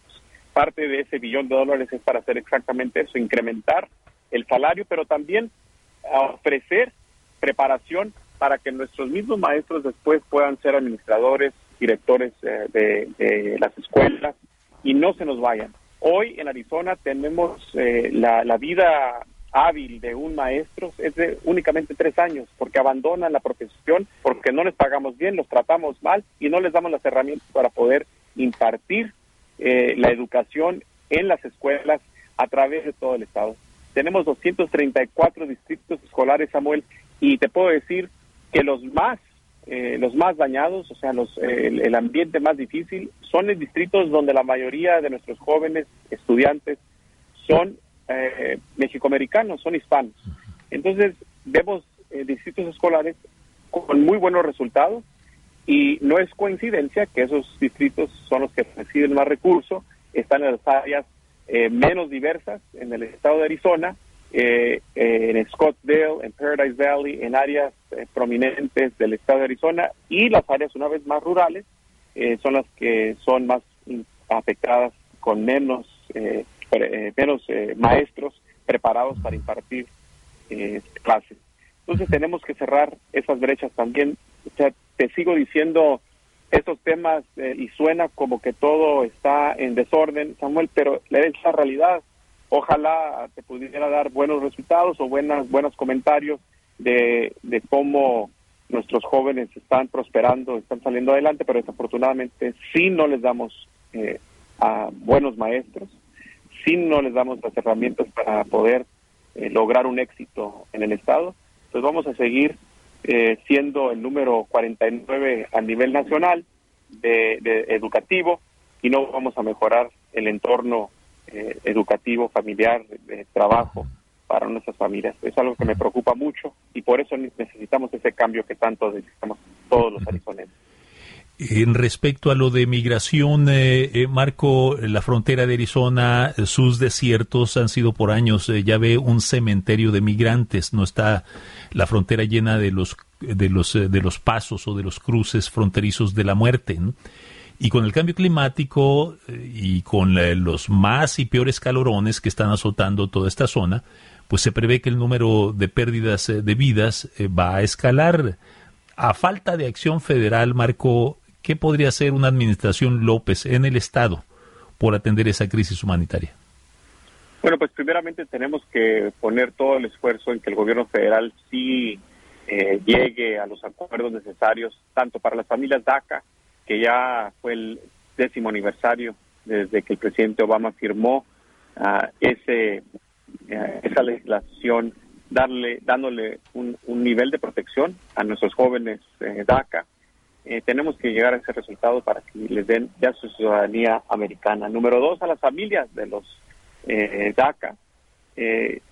parte de ese billón de dólares es para hacer exactamente eso, incrementar el salario, pero también ofrecer preparación para que nuestros mismos maestros después puedan ser administradores, directores eh, de, las escuelas y no se nos vayan. Hoy en Arizona tenemos eh, la, la, vida hábil de un maestro es de únicamente tres años, porque abandonan la profesión, porque no les pagamos bien, los tratamos mal y no les damos las herramientas para poder impartir eh, la educación en las escuelas a través de todo el estado. Tenemos 234 distritos escolares, Samuel, y te puedo decir que los más eh, los más dañados, o sea, los, el, ambiente más difícil, son en distritos donde la mayoría de nuestros jóvenes estudiantes son eh, mexicoamericanos, son hispanos. Entonces, vemos distritos escolares con muy buenos resultados Y no es coincidencia que esos distritos son los que reciben más recursos, están en las áreas eh, menos diversas en el estado de Arizona, eh, en Scottsdale, en Paradise Valley, en áreas eh, prominentes del estado de Arizona y las áreas una vez más rurales son las que son más afectadas con menos, menos maestros preparados para impartir clases. Entonces tenemos que cerrar esas brechas también. Te sigo diciendo esos temas y suena como que todo está en desorden, Samuel, pero es la realidad. Ojalá te pudiera dar buenos resultados o buenas, buenos comentarios de, cómo nuestros jóvenes están prosperando, están saliendo adelante, pero desafortunadamente si no les damos eh, a buenos maestros, si no les damos las herramientas para poder eh, lograr un éxito en el Estado, pues vamos a seguir eh, siendo el número 49 a nivel nacional de, de educativo y no vamos a mejorar el entorno eh, educativo, familiar, de trabajo para nuestras familias. Es algo que me preocupa mucho y por eso necesitamos ese cambio que tanto necesitamos todos los arizoneses. En respecto a lo de migración, eh, eh, Marco, la frontera de Arizona, sus desiertos han sido por años, ya ve un cementerio de migrantes, no está la frontera llena de los de los de los pasos o de los cruces fronterizos de la muerte. Y con el cambio climático eh, y con los más y peores calorones que están azotando toda esta zona, pues se prevé que el número de pérdidas eh, de vidas eh, va a escalar. A falta de acción federal, Marco, ¿qué podría hacer una administración López en el Estado por atender esa crisis humanitaria? Bueno, pues primeramente tenemos que poner todo el esfuerzo en que el gobierno federal sí llegue a los acuerdos necesarios, tanto para las familias DACA que ya fue el décimo aniversario desde que el presidente Obama firmó ese uh, esa legislación darle dándole un, un, nivel de protección a nuestros jóvenes eh, DACA eh, tenemos que llegar a ese resultado para que les den ya su ciudadanía americana número dos a las familias de los eh, DACA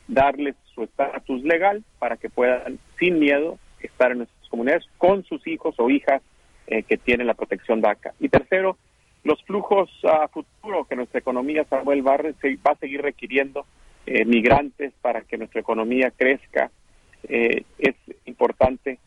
darles su estatus legal para que puedan sin miedo estar en nuestras comunidades con sus hijos o hijas eh, que tiene la protección DACA. Y tercero, los flujos a futuro que nuestra economía, Samuel se va a seguir requiriendo eh, migrantes para que nuestra economía crezca. Eh, es importante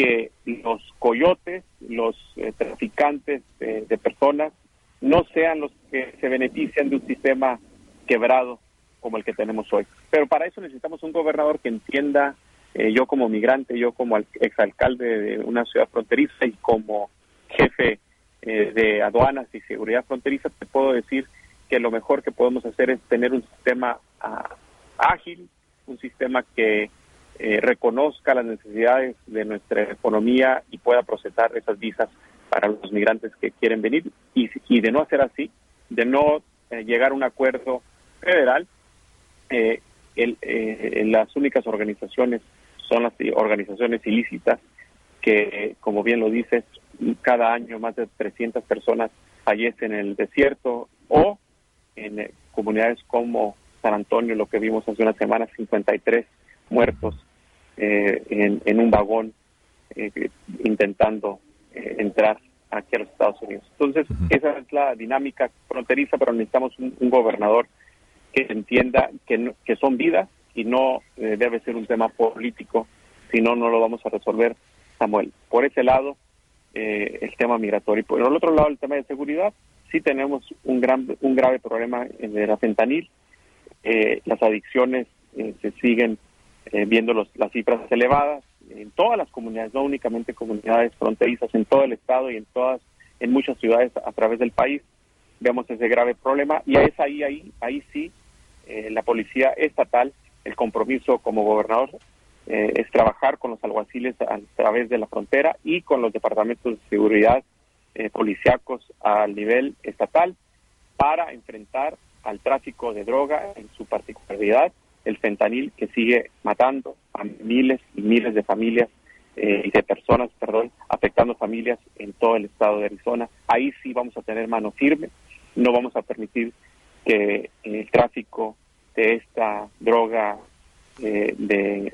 que los coyotes, los traficantes de personas, no sean los que se benefician de un sistema quebrado como el que tenemos hoy. Pero para eso necesitamos un gobernador que entienda eh, yo como migrante, yo como exalcalde de una ciudad fronteriza y como jefe eh, de aduanas y seguridad fronteriza, te puedo decir que lo mejor que podemos hacer es tener un sistema ah, ágil, un sistema que eh, reconozca las necesidades de nuestra economía y pueda procesar esas visas para los migrantes que quieren venir. Y, y de no hacer así, de no llegar a un acuerdo federal, el, las únicas organizaciones son las organizaciones ilícitas que, como bien lo dices, cada año más de 300 personas fallecen en el desierto o en eh, comunidades como San Antonio, lo que vimos hace una semana, 53 muertos eh, en, un vagón eh, intentando entrar aquí a los Estados Unidos. Entonces, esa es la dinámica fronteriza, pero necesitamos un, gobernador que entienda que, que son vidas y no eh, debe ser un tema político, si no, no lo vamos a resolver, Samuel. Por ese lado, eh, el tema migratorio. Por el otro lado, el tema de seguridad, sí tenemos un, gran, un grave problema en la fentanil. Eh, las adicciones se siguen viendo los, las cifras elevadas en todas las comunidades, no únicamente comunidades fronterizas, en todo el estado y en todas, en muchas ciudades a través del país. Vemos ese grave problema y es ahí, ahí, ahí sí, la policía estatal el compromiso como gobernador eh, es trabajar con los alguaciles a través de la frontera y con los departamentos de seguridad eh, policíacos al nivel estatal para enfrentar al tráfico de droga, en su particularidad el fentanil que sigue matando a miles y miles de familias eh, y de personas, perdón, afectando familias en todo el estado de Arizona. Ahí sí vamos a tener mano firme, no vamos a permitir que el tráfico de esta droga eh, de,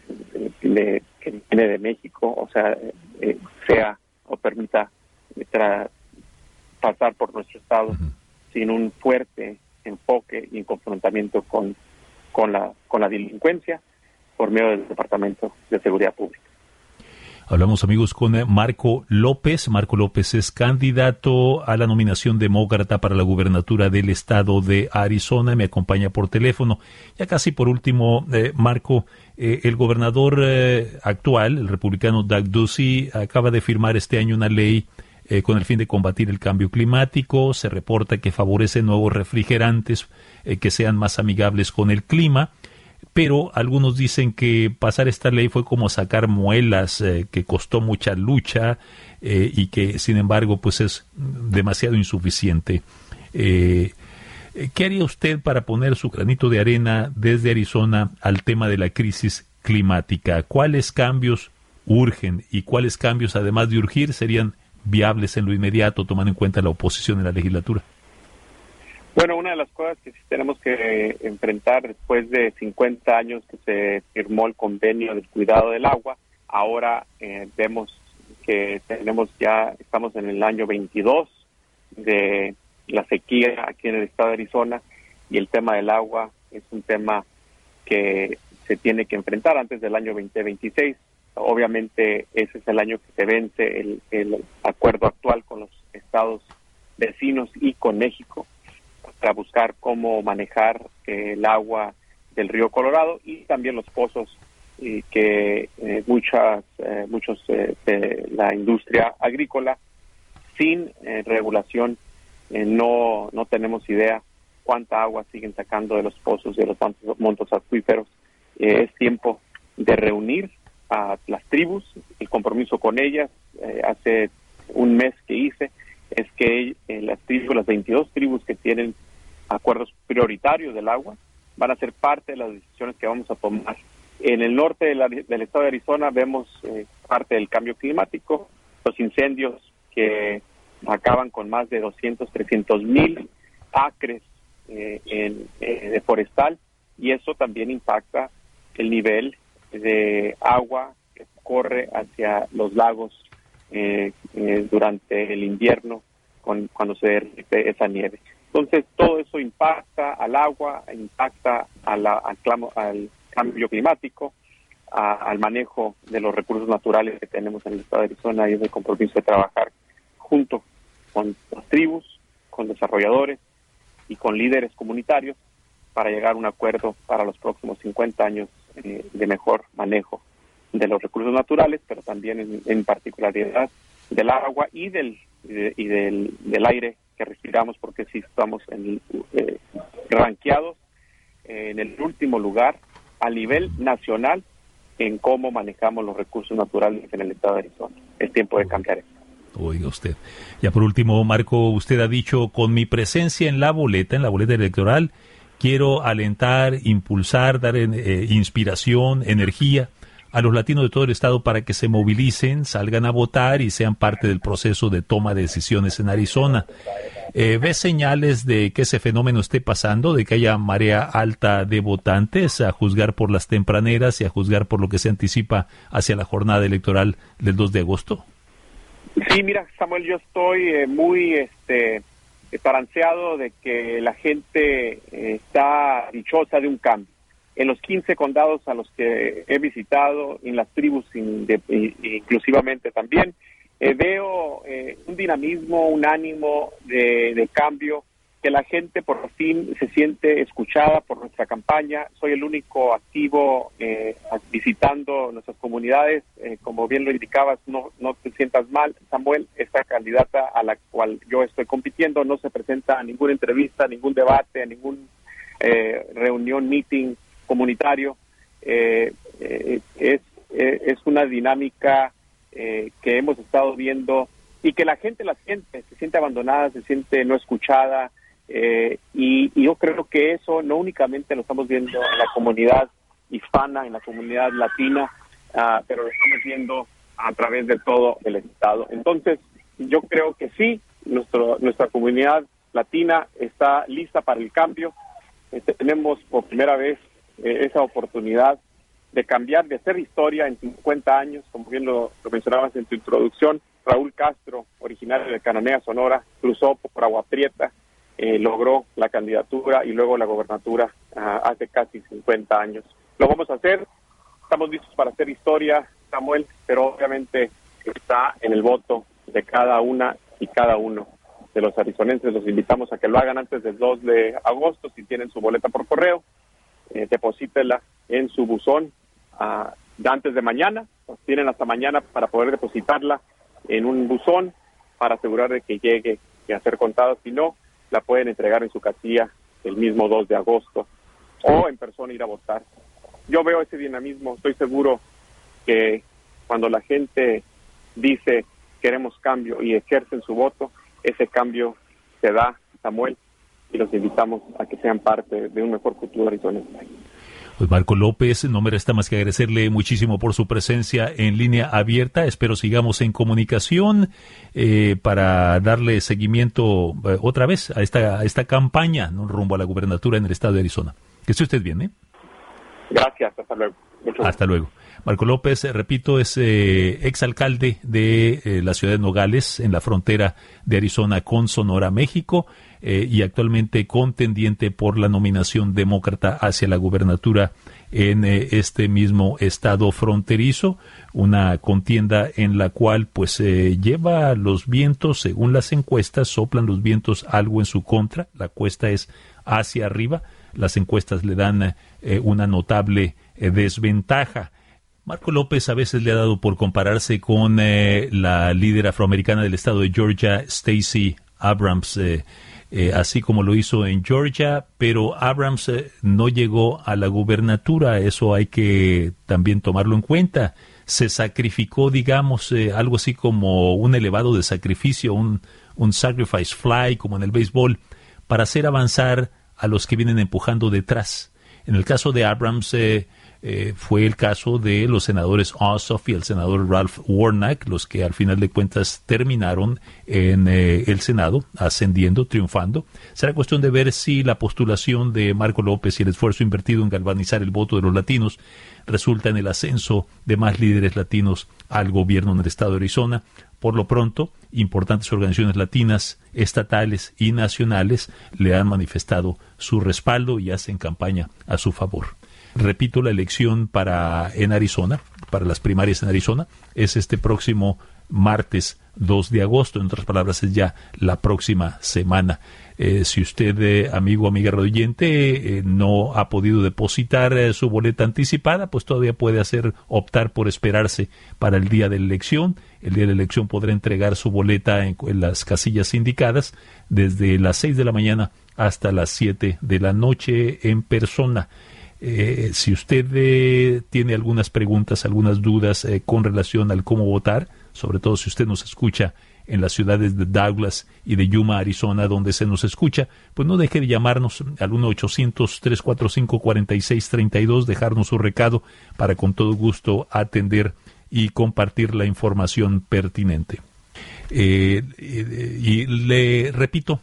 que viene de México, o sea, eh, sea o permita pasar por nuestro estado sin un fuerte enfoque y confrontamiento con, con, la, con la delincuencia por medio del Departamento de Seguridad Pública. Hablamos amigos con eh, Marco López. Marco López es candidato a la nominación demócrata para la gubernatura del estado de Arizona. Me acompaña por teléfono. Ya casi por último, eh, Marco, eh, el gobernador actual, el republicano Doug Ducey, acaba de firmar este año una ley con el fin de combatir el cambio climático. Se reporta que favorece nuevos refrigerantes que sean más amigables con el clima pero algunos dicen que pasar esta ley fue como sacar muelas, eh, que costó mucha lucha eh, y que sin embargo pues es demasiado insuficiente. Eh, ¿Qué haría usted para poner su granito de arena desde Arizona al tema de la crisis climática? ¿Cuáles cambios urgen y cuáles cambios además de urgir serían viables en lo inmediato tomando en cuenta la oposición en la legislatura? Bueno, una de las cosas que tenemos que enfrentar después de 50 años que se firmó el convenio del cuidado del agua, ahora eh, vemos que tenemos ya, estamos en el año 22 de la sequía aquí en el estado de Arizona y el tema del agua es un tema que se tiene que enfrentar antes del año 2026. Obviamente ese es el año que se vence el, el acuerdo actual con los estados vecinos y con México para buscar cómo manejar eh, el agua del río Colorado y también los pozos y que eh, muchas eh, muchos de la industria agrícola sin regulación no no tenemos idea cuánta agua siguen sacando de los pozos de los montos acuíferos. Es tiempo de reunir a las tribus el compromiso con ellas hace un mes que hice es que las tribus las 22 tribus que tienen acuerdos prioritarios del agua, van a ser parte de las decisiones que vamos a tomar. En el norte del estado de Arizona vemos eh, parte del cambio climático, los incendios que acaban con más de 200, 300 mil acres eh, en, eh, de forestal y eso también impacta el nivel de agua que corre hacia los lagos durante el invierno con, cuando se derrite esa nieve. Entonces, todo eso impacta al agua, impacta al, al, cambio climático, al manejo de los recursos naturales que tenemos en el estado de Arizona y es el compromiso de trabajar junto con las tribus, con desarrolladores y con líderes comunitarios para llegar a un acuerdo para los próximos 50 años eh, de mejor manejo de los recursos naturales, pero también en, particularidad del agua y del, y del, del aire que respiramos porque sí estamos en, eh, ranqueados en el último lugar a nivel nacional en cómo manejamos los recursos naturales en el estado de Arizona. Es tiempo de cambiar eso. Oiga usted. Ya por último, Marco, usted ha dicho, con mi presencia en la boleta, en la boleta electoral, quiero alentar, impulsar, dar eh, inspiración, energía a los latinos de todo el estado para que se movilicen, salgan a votar y sean parte del proceso de toma de decisiones en Arizona. Eh, ¿Ves señales de que ese fenómeno esté pasando, de que haya marea alta de votantes, a juzgar por las tempraneras y a juzgar por lo que se anticipa hacia la jornada electoral del 2 de agosto? Sí, mira, Samuel, yo estoy eh, muy este, esparanceado de que la gente eh, está dichosa de un cambio. En los 15 condados a los que he visitado, en las tribus inclusivamente también, eh, veo eh, un dinamismo, un ánimo de, cambio, que la gente por fin se siente escuchada por nuestra campaña. Soy el único activo eh, visitando nuestras comunidades. como bien lo indicabas, no, no te sientas mal, Samuel, esta candidata a la cual yo estoy compitiendo no se presenta a ninguna entrevista, a ningún debate, a ningún reunión, meeting comunitario. Eh, eh, es, eh, es una dinámica que hemos estado viendo y que la gente la siente, se siente abandonada, se siente no escuchada. Y, yo creo que eso no únicamente lo estamos viendo en la comunidad hispana, en la comunidad latina, ah, pero lo estamos viendo a través de todo el Estado. Entonces, yo creo que sí, nuestro, nuestra comunidad latina está lista para el cambio. Este, tenemos por primera vez eh, esa oportunidad de cambiar, de hacer historia en 50 años, como bien lo, mencionabas en tu introducción, Raúl Castro, originario de Cananea, Sonora, cruzó por Agua Prieta, eh, logró la candidatura y luego la gobernatura ah, hace casi 50 años. Lo vamos a hacer, estamos listos para hacer historia, Samuel, pero obviamente está en el voto de cada una y cada uno de los arizonenses. Los invitamos a que lo hagan antes del 2 de agosto, si tienen su boleta por correo, eh, deposítela en su buzón ah, antes de mañana, tienen hasta mañana para poder depositarla en un buzón para asegurar de que llegue y a ser contada. Si no, la pueden entregar en su casilla el mismo 2 de agosto o en persona ir a votar. Yo veo ese dinamismo, estoy seguro que cuando la gente dice queremos cambio y ejercen su voto, ese cambio se da, Samuel, y los invitamos a que sean parte de un mejor futuro arizonense. Pues Marco López, no me resta más que agradecerle muchísimo por su presencia en línea abierta. Espero sigamos en comunicación eh, para darle seguimiento eh, otra vez a esta, a esta campaña ¿no? rumbo a la gubernatura en el estado de Arizona. Que esté usted bien, ¿eh? Gracias, hasta luego. hasta luego. Marco López, eh, repito, es eh, exalcalde de eh, la ciudad de Nogales, en la frontera de Arizona con Sonora, México, y actualmente contendiente por la nominación demócrata hacia la gubernatura en este mismo estado fronterizo, una contienda en la cual pues lleva los vientos, según las encuestas, soplan los vientos algo en su contra, la cuesta es hacia arriba, las encuestas le dan una notable desventaja. Marco López a veces le ha dado por compararse con eh, la líder afroamericana del estado de Georgia, Stacey Abrams, eh, eh, así como lo hizo en Georgia, pero Abrams no llegó a la gubernatura, eso hay que también tomarlo en cuenta. Se sacrificó, digamos, algo así como un elevado de sacrificio, un, un sacrifice fly, como en el béisbol, para hacer avanzar a los que vienen empujando detrás. En el caso de Abrams, eh, fue el caso de los senadores Ossoff y el senador Ralph Warnock, los que al final de cuentas terminaron en eh, el Senado, ascendiendo, triunfando. Será cuestión de ver si la postulación de Marco López y el esfuerzo invertido en galvanizar el voto de los latinos resulta en el ascenso de más líderes latinos al gobierno en el estado de Arizona. Por lo pronto, importantes organizaciones latinas, estatales y nacionales le han manifestado su respaldo y hacen campaña a su favor. Repito, la elección para en Arizona, para las primarias en Arizona, es este próximo martes 2 de agosto. En otras palabras, es ya la próxima semana. Eh, si usted, eh, amigo o amiga rodillente, eh, no ha podido depositar su boleta anticipada, pues todavía puede hacer optar por esperarse para el día de la elección. El día de la elección podrá entregar su boleta en, en las casillas indicadas desde las 6 de la mañana hasta las 7 de la noche en persona. Eh, si usted eh, tiene algunas preguntas, algunas dudas eh, con relación al cómo votar, sobre todo si usted nos escucha en las ciudades de Douglas y de Yuma, Arizona, donde se nos escucha, pues no deje de llamarnos al 1-800-345-4632, dejarnos su recado para con todo gusto atender y compartir la información pertinente. Eh, y le repito,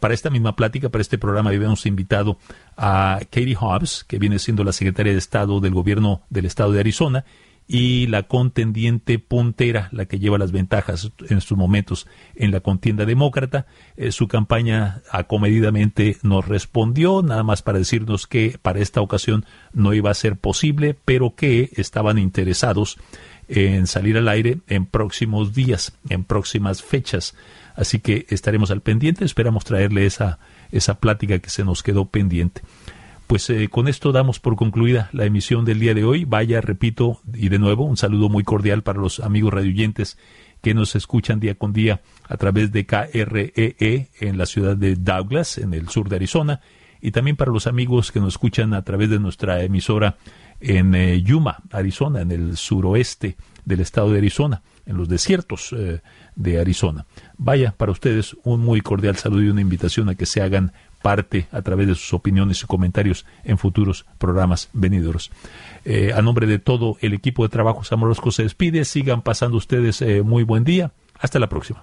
para esta misma plática, para este programa, habíamos invitado a Katie Hobbs, que viene siendo la secretaria de Estado del gobierno del estado de Arizona, y la contendiente puntera, la que lleva las ventajas en estos momentos en la contienda demócrata. Eh, su campaña acomedidamente nos respondió, nada más para decirnos que para esta ocasión no iba a ser posible, pero que estaban interesados en salir al aire en próximos días, en próximas fechas. Así que estaremos al pendiente, esperamos traerle esa, esa plática que se nos quedó pendiente. Pues eh, con esto damos por concluida la emisión del día de hoy. Vaya, repito, y de nuevo, un saludo muy cordial para los amigos radioyentes que nos escuchan día con día a través de KREE e en la ciudad de Douglas, en el sur de Arizona, y también para los amigos que nos escuchan a través de nuestra emisora en eh, Yuma, Arizona, en el suroeste del estado de Arizona, en los desiertos eh, de Arizona. Vaya, para ustedes un muy cordial saludo y una invitación a que se hagan parte a través de sus opiniones y comentarios en futuros programas venideros. Eh, a nombre de todo el equipo de Trabajos Amoroscos se despide. Sigan pasando ustedes muy buen día. Hasta la próxima.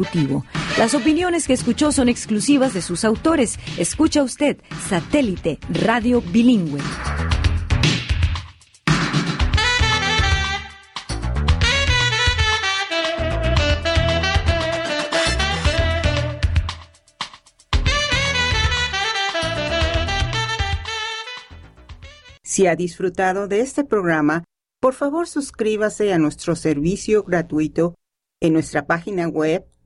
las opiniones que escuchó son exclusivas de sus autores. Escucha usted Satélite Radio Bilingüe. Si ha disfrutado de este programa, por favor suscríbase a nuestro servicio gratuito en nuestra página web